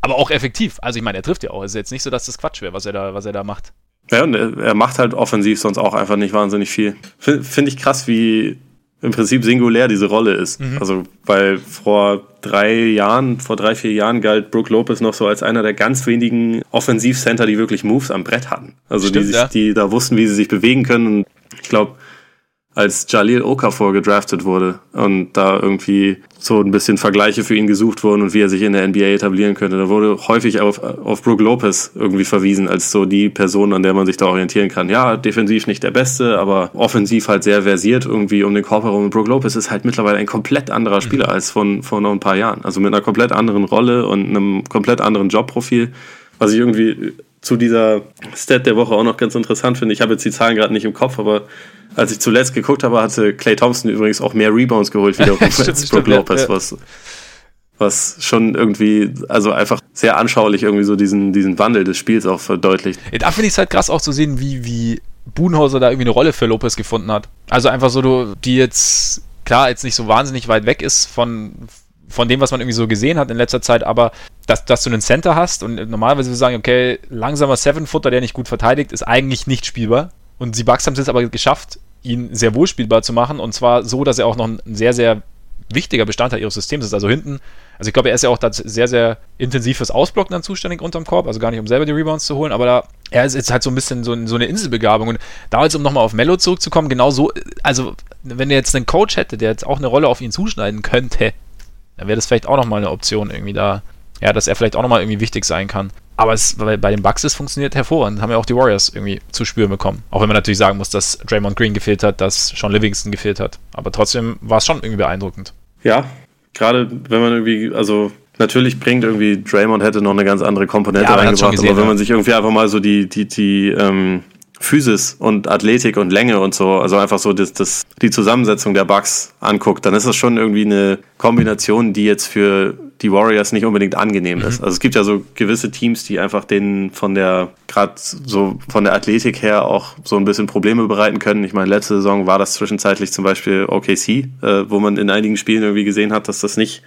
Aber auch effektiv. Also ich meine, er trifft ja auch. Es ist jetzt nicht so, dass das Quatsch wäre, was er da, was er da macht. Ja, und er macht halt offensiv sonst auch einfach nicht wahnsinnig viel. Finde ich krass, wie im Prinzip singulär diese Rolle ist. Mhm. Also, weil vor drei Jahren, vor drei, vier Jahren galt Brooke Lopez noch so als einer der ganz wenigen Offensivcenter, die wirklich Moves am Brett hatten. Also Stimmt, die, sich, ja. die da wussten, wie sie sich bewegen können. Und ich glaube, als Jalil Okafor gedraftet wurde und da irgendwie so ein bisschen Vergleiche für ihn gesucht wurden und wie er sich in der NBA etablieren könnte. Da wurde häufig auf, auf Brooke Lopez irgendwie verwiesen als so die Person, an der man sich da orientieren kann. Ja, defensiv nicht der Beste, aber offensiv halt sehr versiert irgendwie um den Korb herum. Und Brooke Lopez ist halt mittlerweile ein komplett anderer Spieler als von vor noch ein paar Jahren. Also mit einer komplett anderen Rolle und einem komplett anderen Jobprofil, was ich irgendwie zu dieser Stat der Woche auch noch ganz interessant finde. Ich habe jetzt die Zahlen gerade nicht im Kopf, aber als ich zuletzt geguckt habe, hatte Clay Thompson übrigens auch mehr Rebounds geholt wie der Brooke Lopez, was, was schon irgendwie, also einfach sehr anschaulich irgendwie so diesen, diesen Wandel des Spiels auch verdeutlicht. Da finde ich es halt krass auch zu sehen, wie, wie Budenhauser da irgendwie eine Rolle für Lopez gefunden hat. Also einfach so, die jetzt, klar, jetzt nicht so wahnsinnig weit weg ist von, von dem, was man irgendwie so gesehen hat in letzter Zeit, aber dass, dass du einen Center hast und normalerweise wir sagen, okay, langsamer Seven-Footer, der nicht gut verteidigt, ist eigentlich nicht spielbar. Und die Bucks haben es jetzt aber geschafft, ihn sehr wohl spielbar zu machen und zwar so, dass er auch noch ein sehr, sehr wichtiger Bestandteil ihres Systems ist. Also hinten, also ich glaube, er ist ja auch sehr, sehr intensiv fürs Ausblocken dann zuständig unterm Korb, also gar nicht, um selber die Rebounds zu holen, aber da, er ist jetzt halt so ein bisschen so, so eine Inselbegabung und da jetzt, um nochmal auf Mello zurückzukommen, genau so, also wenn er jetzt einen Coach hätte, der jetzt auch eine Rolle auf ihn zuschneiden könnte, dann wäre das vielleicht auch nochmal eine Option irgendwie da, ja, dass er vielleicht auch nochmal irgendwie wichtig sein kann. Aber es, bei, bei den Bucks ist funktioniert hervorragend. Haben ja auch die Warriors irgendwie zu spüren bekommen. Auch wenn man natürlich sagen muss, dass Draymond Green gefehlt hat, dass Sean Livingston gefehlt hat. Aber trotzdem war es schon irgendwie beeindruckend. Ja, gerade wenn man irgendwie, also natürlich bringt irgendwie Draymond hätte noch eine ganz andere Komponente ja, reingebracht, gesehen, aber wenn man sich irgendwie einfach mal so die, die, die, ähm, Physis und Athletik und Länge und so, also einfach so das, das, die Zusammensetzung der Bugs anguckt, dann ist das schon irgendwie eine Kombination, die jetzt für die Warriors nicht unbedingt angenehm ist. Mhm. Also es gibt ja so gewisse Teams, die einfach denen von der, gerade so von der Athletik her auch so ein bisschen Probleme bereiten können. Ich meine, letzte Saison war das zwischenzeitlich zum Beispiel OKC, äh, wo man in einigen Spielen irgendwie gesehen hat, dass das nicht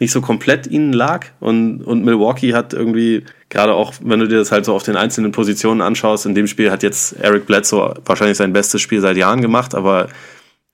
nicht so komplett ihnen lag. Und, und Milwaukee hat irgendwie, gerade auch, wenn du dir das halt so auf den einzelnen Positionen anschaust, in dem Spiel hat jetzt Eric Bledsoe wahrscheinlich sein bestes Spiel seit Jahren gemacht, aber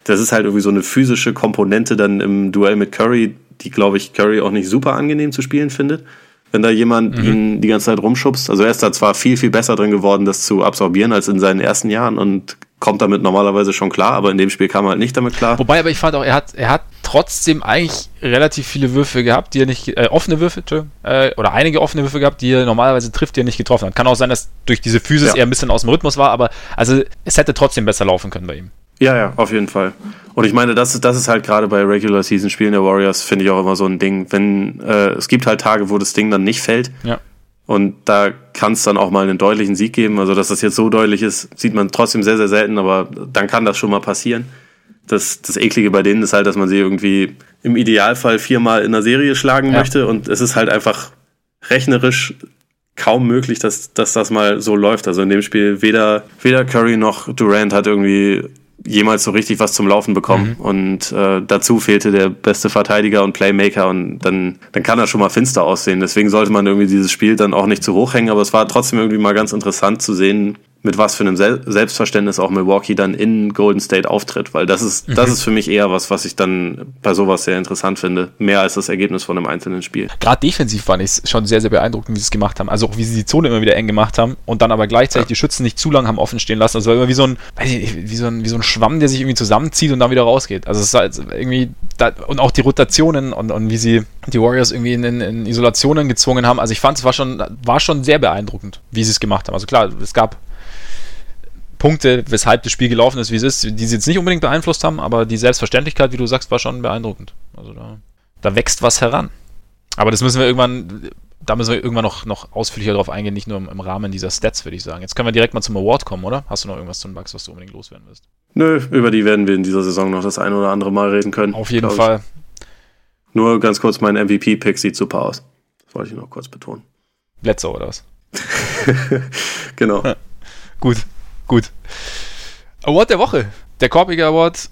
das ist halt irgendwie so eine physische Komponente dann im Duell mit Curry, die, glaube ich, Curry auch nicht super angenehm zu spielen findet. Wenn da jemand mhm. ihn die ganze Zeit rumschubst. Also er ist da zwar viel, viel besser drin geworden, das zu absorbieren als in seinen ersten Jahren und kommt damit normalerweise schon klar, aber in dem Spiel kam er halt nicht damit klar. Wobei, aber ich fand auch, er hat, er hat trotzdem eigentlich relativ viele Würfe gehabt, die er nicht, äh, offene Würfe, äh, oder einige offene Würfe gehabt, die er normalerweise trifft, die er nicht getroffen hat. Kann auch sein, dass durch diese Physis ja. er ein bisschen aus dem Rhythmus war, aber also es hätte trotzdem besser laufen können bei ihm. Ja, ja, auf jeden Fall. Und ich meine, das ist, das ist halt gerade bei Regular Season Spielen der Warriors, finde ich auch immer so ein Ding. Wenn, äh, es gibt halt Tage, wo das Ding dann nicht fällt. Ja. Und da kann es dann auch mal einen deutlichen Sieg geben. Also, dass das jetzt so deutlich ist, sieht man trotzdem sehr, sehr selten, aber dann kann das schon mal passieren. Das, das Eklige bei denen ist halt, dass man sie irgendwie im Idealfall viermal in der Serie schlagen ja. möchte und es ist halt einfach rechnerisch kaum möglich, dass, dass das mal so läuft. Also in dem Spiel weder, weder Curry noch Durant hat irgendwie jemals so richtig was zum Laufen bekommen. Mhm. Und äh, dazu fehlte der beste Verteidiger und Playmaker und dann, dann kann er schon mal finster aussehen. Deswegen sollte man irgendwie dieses Spiel dann auch nicht zu hoch hängen, aber es war trotzdem irgendwie mal ganz interessant zu sehen, mit was für einem Sel Selbstverständnis auch Milwaukee dann in Golden State auftritt, weil das ist, mhm. das ist für mich eher was, was ich dann bei sowas sehr interessant finde, mehr als das Ergebnis von einem einzelnen Spiel. Gerade defensiv fand ich es schon sehr, sehr beeindruckend, wie sie es gemacht haben. Also auch wie sie die Zone immer wieder eng gemacht haben und dann aber gleichzeitig ja. die Schützen nicht zu lang haben offen stehen lassen. Also immer wie so ein, weiß ich nicht, wie so ein, wie so ein Schwamm, der sich irgendwie zusammenzieht und dann wieder rausgeht. Also es ist halt irgendwie, da, und auch die Rotationen und, und wie sie die Warriors irgendwie in, in, in Isolationen gezwungen haben. Also ich fand es war schon, war schon sehr beeindruckend, wie sie es gemacht haben. Also klar, es gab Punkte, weshalb das Spiel gelaufen ist, wie es ist, die sie jetzt nicht unbedingt beeinflusst haben, aber die Selbstverständlichkeit, wie du sagst, war schon beeindruckend. Also da, da wächst was heran. Aber das müssen wir irgendwann, da müssen wir irgendwann noch, noch ausführlicher drauf eingehen, nicht nur im, im Rahmen dieser Stats, würde ich sagen. Jetzt können wir direkt mal zum Award kommen, oder? Hast du noch irgendwas zum Bugs, was du unbedingt loswerden wirst? Nö, über die werden wir in dieser Saison noch das ein oder andere Mal reden können. Auf jeden Fall. Nur ganz kurz, mein MVP-Pick sieht super aus. Das wollte ich noch kurz betonen. Bledsoe oder was? genau. Gut. Gut. Award der Woche. Der Korbiger Award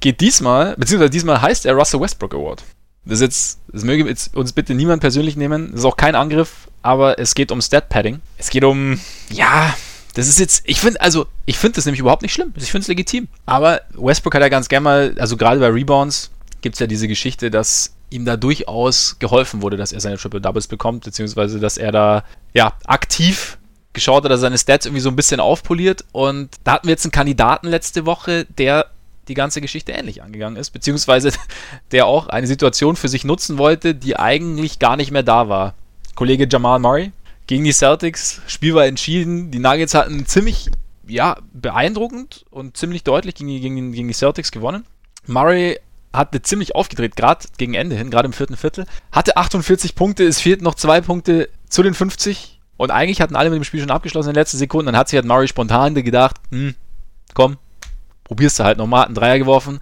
geht diesmal, beziehungsweise diesmal heißt er Russell Westbrook Award. Das ist jetzt, das möge jetzt uns bitte niemand persönlich nehmen. Das ist auch kein Angriff, aber es geht um Stat Padding. Es geht um, ja, das ist jetzt, ich finde, also, ich finde das nämlich überhaupt nicht schlimm. Ich finde es legitim. Aber Westbrook hat ja ganz gerne mal, also gerade bei Rebounds gibt es ja diese Geschichte, dass ihm da durchaus geholfen wurde, dass er seine Triple Doubles bekommt, beziehungsweise dass er da ja aktiv geschaut hat, dass er seine Stats irgendwie so ein bisschen aufpoliert. Und da hatten wir jetzt einen Kandidaten letzte Woche, der die ganze Geschichte ähnlich angegangen ist, beziehungsweise der auch eine Situation für sich nutzen wollte, die eigentlich gar nicht mehr da war. Kollege Jamal Murray gegen die Celtics, Spiel war entschieden, die Nuggets hatten ziemlich, ja, beeindruckend und ziemlich deutlich gegen die, gegen, gegen die Celtics gewonnen. Murray hatte ziemlich aufgedreht, gerade gegen Ende hin, gerade im vierten Viertel, hatte 48 Punkte, es fehlten noch zwei Punkte zu den 50 und eigentlich hatten alle mit dem Spiel schon abgeschlossen in den letzten Sekunden. Dann hat sich halt Murray spontan gedacht, hm, komm, probierst du halt nochmal, hat einen Dreier geworfen.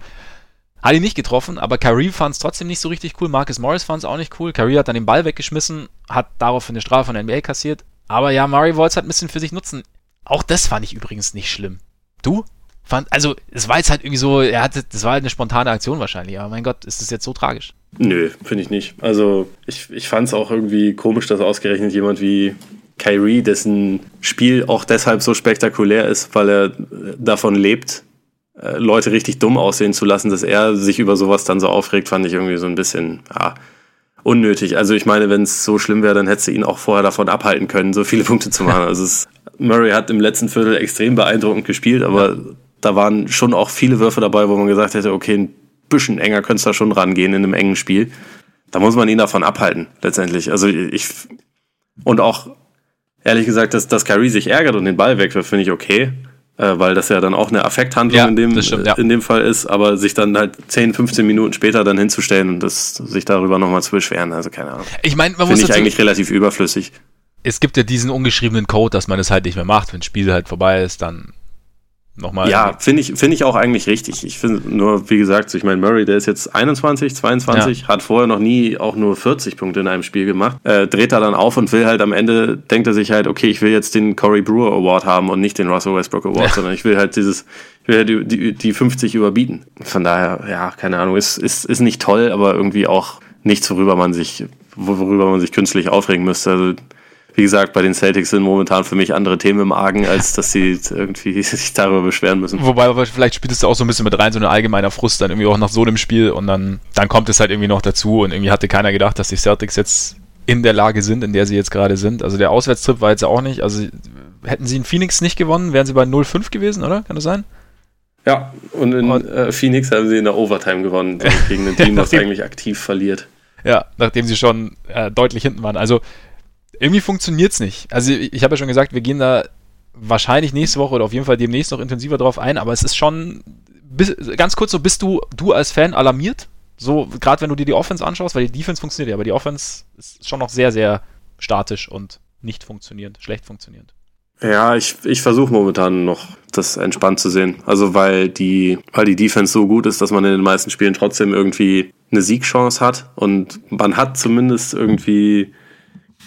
Hat ihn nicht getroffen, aber Kyrie fand es trotzdem nicht so richtig cool. Marcus Morris fand es auch nicht cool. Kyrie hat dann den Ball weggeschmissen, hat daraufhin eine Strafe von der NBA kassiert. Aber ja, Murray wollte es halt ein bisschen für sich nutzen. Auch das fand ich übrigens nicht schlimm. Du? Fand, also, es war jetzt halt irgendwie so, er hatte, das war halt eine spontane Aktion wahrscheinlich, aber mein Gott, ist das jetzt so tragisch? Nö, finde ich nicht. Also, ich, ich fand es auch irgendwie komisch, dass ausgerechnet jemand wie Kyrie, dessen Spiel auch deshalb so spektakulär ist, weil er davon lebt, äh, Leute richtig dumm aussehen zu lassen, dass er sich über sowas dann so aufregt, fand ich irgendwie so ein bisschen, ja, unnötig. Also ich meine, wenn es so schlimm wäre, dann hättest du ihn auch vorher davon abhalten können, so viele Punkte zu machen. Also es, Murray hat im letzten Viertel extrem beeindruckend gespielt, aber ja. da waren schon auch viele Würfe dabei, wo man gesagt hätte, okay, ein bisschen enger könntest du da schon rangehen in einem engen Spiel. Da muss man ihn davon abhalten, letztendlich. Also ich, und auch ehrlich gesagt, dass, dass Kyrie sich ärgert und den Ball wegwirft, finde ich okay. Äh, weil das ja dann auch eine Affekthandlung ja, in, dem, stimmt, ja. in dem Fall ist, aber sich dann halt 10, 15 Minuten später dann hinzustellen und das, sich darüber nochmal zu beschweren, also keine Ahnung. Ich meine, man muss Finde ich eigentlich relativ überflüssig. Es gibt ja diesen ungeschriebenen Code, dass man es halt nicht mehr macht. Wenn das Spiel halt vorbei ist, dann nochmal. Ja, finde ich, finde ich auch eigentlich richtig. Ich finde nur, wie gesagt, ich meine, Murray, der ist jetzt 21, 22, ja. hat vorher noch nie auch nur 40 Punkte in einem Spiel gemacht, äh, dreht er dann auf und will halt am Ende, denkt er sich halt, okay, ich will jetzt den Corey Brewer Award haben und nicht den Russell Westbrook Award, ja. sondern ich will halt dieses, ich will halt die, die, die 50 überbieten. Von daher, ja, keine Ahnung, ist, ist, ist nicht toll, aber irgendwie auch nichts, worüber man sich, worüber man sich künstlich aufregen müsste. Also, wie gesagt, bei den Celtics sind momentan für mich andere Themen im Argen, als dass sie irgendwie sich darüber beschweren müssen. Wobei, vielleicht spielt es da auch so ein bisschen mit rein, so ein allgemeiner Frust dann irgendwie auch nach so einem Spiel und dann, dann kommt es halt irgendwie noch dazu und irgendwie hatte keiner gedacht, dass die Celtics jetzt in der Lage sind, in der sie jetzt gerade sind. Also der Auswärtstrip war jetzt auch nicht, also hätten sie in Phoenix nicht gewonnen, wären sie bei 0-5 gewesen, oder? Kann das sein? Ja, und in und, äh, Phoenix haben sie in der Overtime gewonnen, gegen ein Team, das eigentlich aktiv verliert. Ja, nachdem sie schon äh, deutlich hinten waren. Also irgendwie funktioniert es nicht. Also ich, habe ja schon gesagt, wir gehen da wahrscheinlich nächste Woche oder auf jeden Fall demnächst noch intensiver drauf ein, aber es ist schon, bis, ganz kurz so, bist du, du als Fan alarmiert? So, gerade wenn du dir die Offense anschaust, weil die Defense funktioniert ja, aber die Offense ist schon noch sehr, sehr statisch und nicht funktionierend, schlecht funktionierend. Ja, ich, ich versuche momentan noch das entspannt zu sehen. Also weil die, weil die Defense so gut ist, dass man in den meisten Spielen trotzdem irgendwie eine Siegchance hat und man hat zumindest irgendwie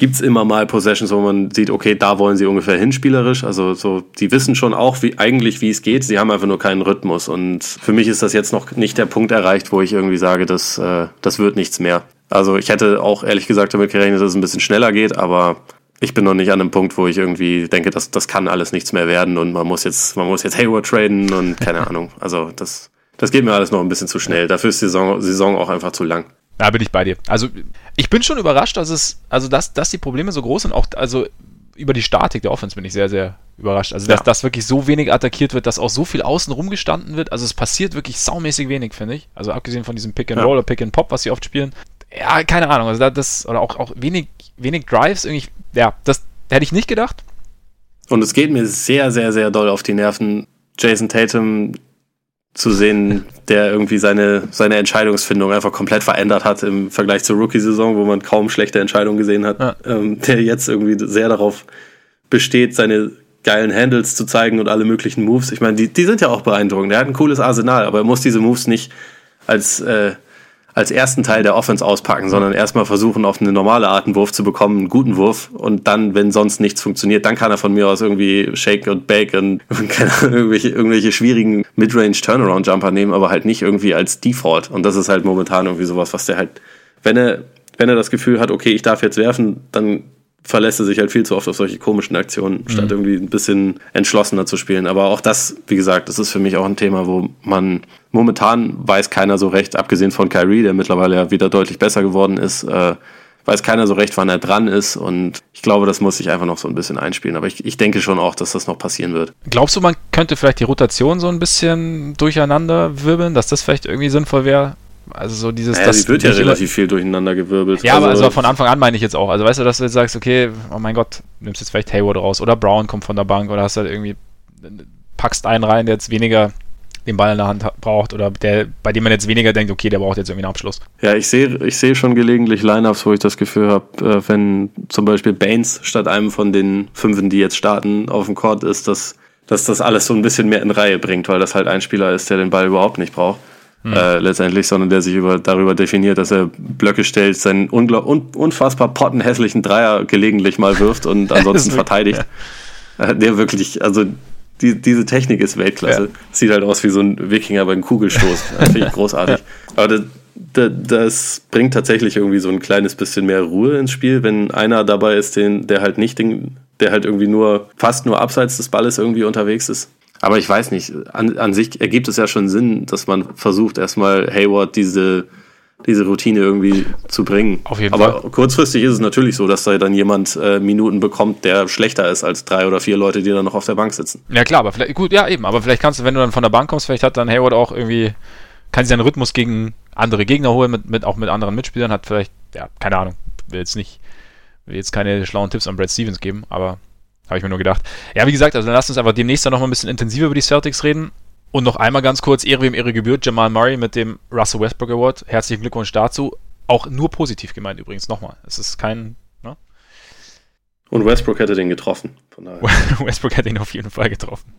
gibt es immer mal Possessions, wo man sieht, okay, da wollen sie ungefähr hinspielerisch. Also so, die wissen schon auch wie, eigentlich, wie es geht. Sie haben einfach nur keinen Rhythmus. Und für mich ist das jetzt noch nicht der Punkt erreicht, wo ich irgendwie sage, das, äh, das wird nichts mehr. Also ich hätte auch ehrlich gesagt damit gerechnet, dass es ein bisschen schneller geht, aber ich bin noch nicht an einem Punkt, wo ich irgendwie denke, dass das kann alles nichts mehr werden und man muss jetzt, man muss jetzt Hayward traden und keine Ahnung. Also das, das geht mir alles noch ein bisschen zu schnell. Dafür ist die Saison, Saison auch einfach zu lang. Da bin ich bei dir. Also ich bin schon überrascht, dass es, also dass, dass die Probleme so groß sind. Auch also über die Statik der Offense bin ich sehr, sehr überrascht. Also dass ja. das wirklich so wenig attackiert wird, dass auch so viel außen rumgestanden wird. Also es passiert wirklich saumäßig wenig, finde ich. Also abgesehen von diesem Pick and Roll oder Pick and Pop, was sie oft spielen. Ja, keine Ahnung. Also das oder auch, auch wenig, wenig Drives irgendwie. Ja, das hätte ich nicht gedacht. Und es geht mir sehr, sehr, sehr doll auf die Nerven. Jason Tatum zu sehen, der irgendwie seine, seine Entscheidungsfindung einfach komplett verändert hat im Vergleich zur Rookie-Saison, wo man kaum schlechte Entscheidungen gesehen hat, ja. ähm, der jetzt irgendwie sehr darauf besteht, seine geilen Handles zu zeigen und alle möglichen Moves. Ich meine, die, die sind ja auch beeindruckend. Er hat ein cooles Arsenal, aber er muss diese Moves nicht als äh, als ersten Teil der Offense auspacken, sondern erstmal versuchen, auf eine normale Art einen Wurf zu bekommen, einen guten Wurf. Und dann, wenn sonst nichts funktioniert, dann kann er von mir aus irgendwie Shake und Bake und, keine Ahnung, irgendwelche, irgendwelche schwierigen Midrange Turnaround Jumper nehmen, aber halt nicht irgendwie als Default. Und das ist halt momentan irgendwie sowas, was der halt, wenn er, wenn er das Gefühl hat, okay, ich darf jetzt werfen, dann verlässt er sich halt viel zu oft auf solche komischen Aktionen, statt mhm. irgendwie ein bisschen entschlossener zu spielen. Aber auch das, wie gesagt, das ist für mich auch ein Thema, wo man momentan weiß keiner so recht, abgesehen von Kyrie, der mittlerweile ja wieder deutlich besser geworden ist, äh, weiß keiner so recht, wann er dran ist. Und ich glaube, das muss sich einfach noch so ein bisschen einspielen. Aber ich, ich denke schon auch, dass das noch passieren wird. Glaubst du, man könnte vielleicht die Rotation so ein bisschen durcheinander wirbeln, dass das vielleicht irgendwie sinnvoll wäre? Also so dieses. Ja, das wird ja relativ viel durcheinander gewirbelt. Ja, also aber also von Anfang an meine ich jetzt auch. Also weißt du, dass du jetzt sagst, okay, oh mein Gott, nimmst jetzt vielleicht Hayward raus oder Brown kommt von der Bank oder hast du halt irgendwie packst einen rein, der jetzt weniger den Ball in der Hand braucht oder der, bei dem man jetzt weniger denkt, okay, der braucht jetzt irgendwie einen Abschluss. Ja, ich sehe ich seh schon gelegentlich Lineups, wo ich das Gefühl habe, äh, wenn zum Beispiel Baines statt einem von den Fünfen, die jetzt starten, auf dem Court ist, dass, dass das alles so ein bisschen mehr in Reihe bringt, weil das halt ein Spieler ist, der den Ball überhaupt nicht braucht mhm. äh, letztendlich, sondern der sich über, darüber definiert, dass er Blöcke stellt, seinen un unfassbar pottenhässlichen Dreier gelegentlich mal wirft und ansonsten verteidigt. Ja. Äh, der wirklich, also die, diese Technik ist Weltklasse. Ja. Sieht halt aus wie so ein Wikinger beim Kugelstoß. Finde ich großartig. Aber das, das, das, bringt tatsächlich irgendwie so ein kleines bisschen mehr Ruhe ins Spiel, wenn einer dabei ist, den, der halt nicht den, der halt irgendwie nur fast nur abseits des Balles irgendwie unterwegs ist. Aber ich weiß nicht, an, an sich ergibt es ja schon Sinn, dass man versucht, erstmal Hayward diese, diese Routine irgendwie zu bringen. Auf jeden Aber Fall. kurzfristig ist es natürlich so, dass da dann jemand äh, Minuten bekommt, der schlechter ist als drei oder vier Leute, die dann noch auf der Bank sitzen. Ja klar, aber vielleicht, gut, ja eben, aber vielleicht kannst du, wenn du dann von der Bank kommst, vielleicht hat dann Hayward auch irgendwie, kann sich seinen Rhythmus gegen andere Gegner holen, mit, mit, auch mit anderen Mitspielern, hat vielleicht, ja, keine Ahnung, will jetzt nicht, will jetzt keine schlauen Tipps an Brad Stevens geben, aber habe ich mir nur gedacht. Ja, wie gesagt, also dann lasst uns einfach demnächst dann noch mal ein bisschen intensiver über die Celtics reden. Und noch einmal ganz kurz, Ehre wem Ehre gebührt, Jamal Murray mit dem Russell Westbrook Award. Herzlichen Glückwunsch dazu. Auch nur positiv gemeint übrigens, nochmal. Es ist kein... Ne? Und Westbrook hätte den getroffen. Westbrook hätte ihn auf jeden Fall getroffen.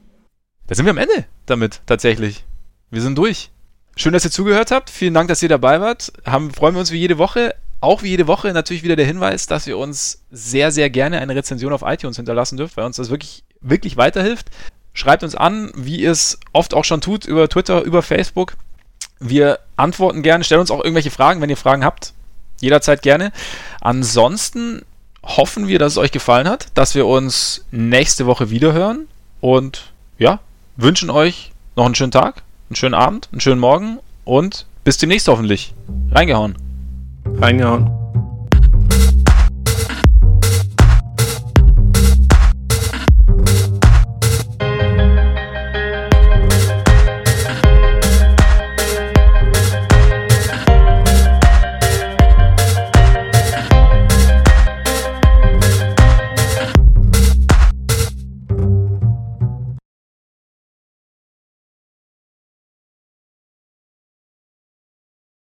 Da sind wir am Ende damit, tatsächlich. Wir sind durch. Schön, dass ihr zugehört habt. Vielen Dank, dass ihr dabei wart. Haben, freuen wir uns wie jede Woche auch wie jede Woche natürlich wieder der Hinweis, dass ihr uns sehr, sehr gerne eine Rezension auf iTunes hinterlassen dürft, weil uns das wirklich, wirklich weiterhilft. Schreibt uns an, wie ihr es oft auch schon tut, über Twitter, über Facebook. Wir antworten gerne, stellen uns auch irgendwelche Fragen, wenn ihr Fragen habt. Jederzeit gerne. Ansonsten hoffen wir, dass es euch gefallen hat, dass wir uns nächste Woche wiederhören und ja, wünschen euch noch einen schönen Tag, einen schönen Abend, einen schönen Morgen und bis demnächst hoffentlich. Reingehauen. Reingehauen.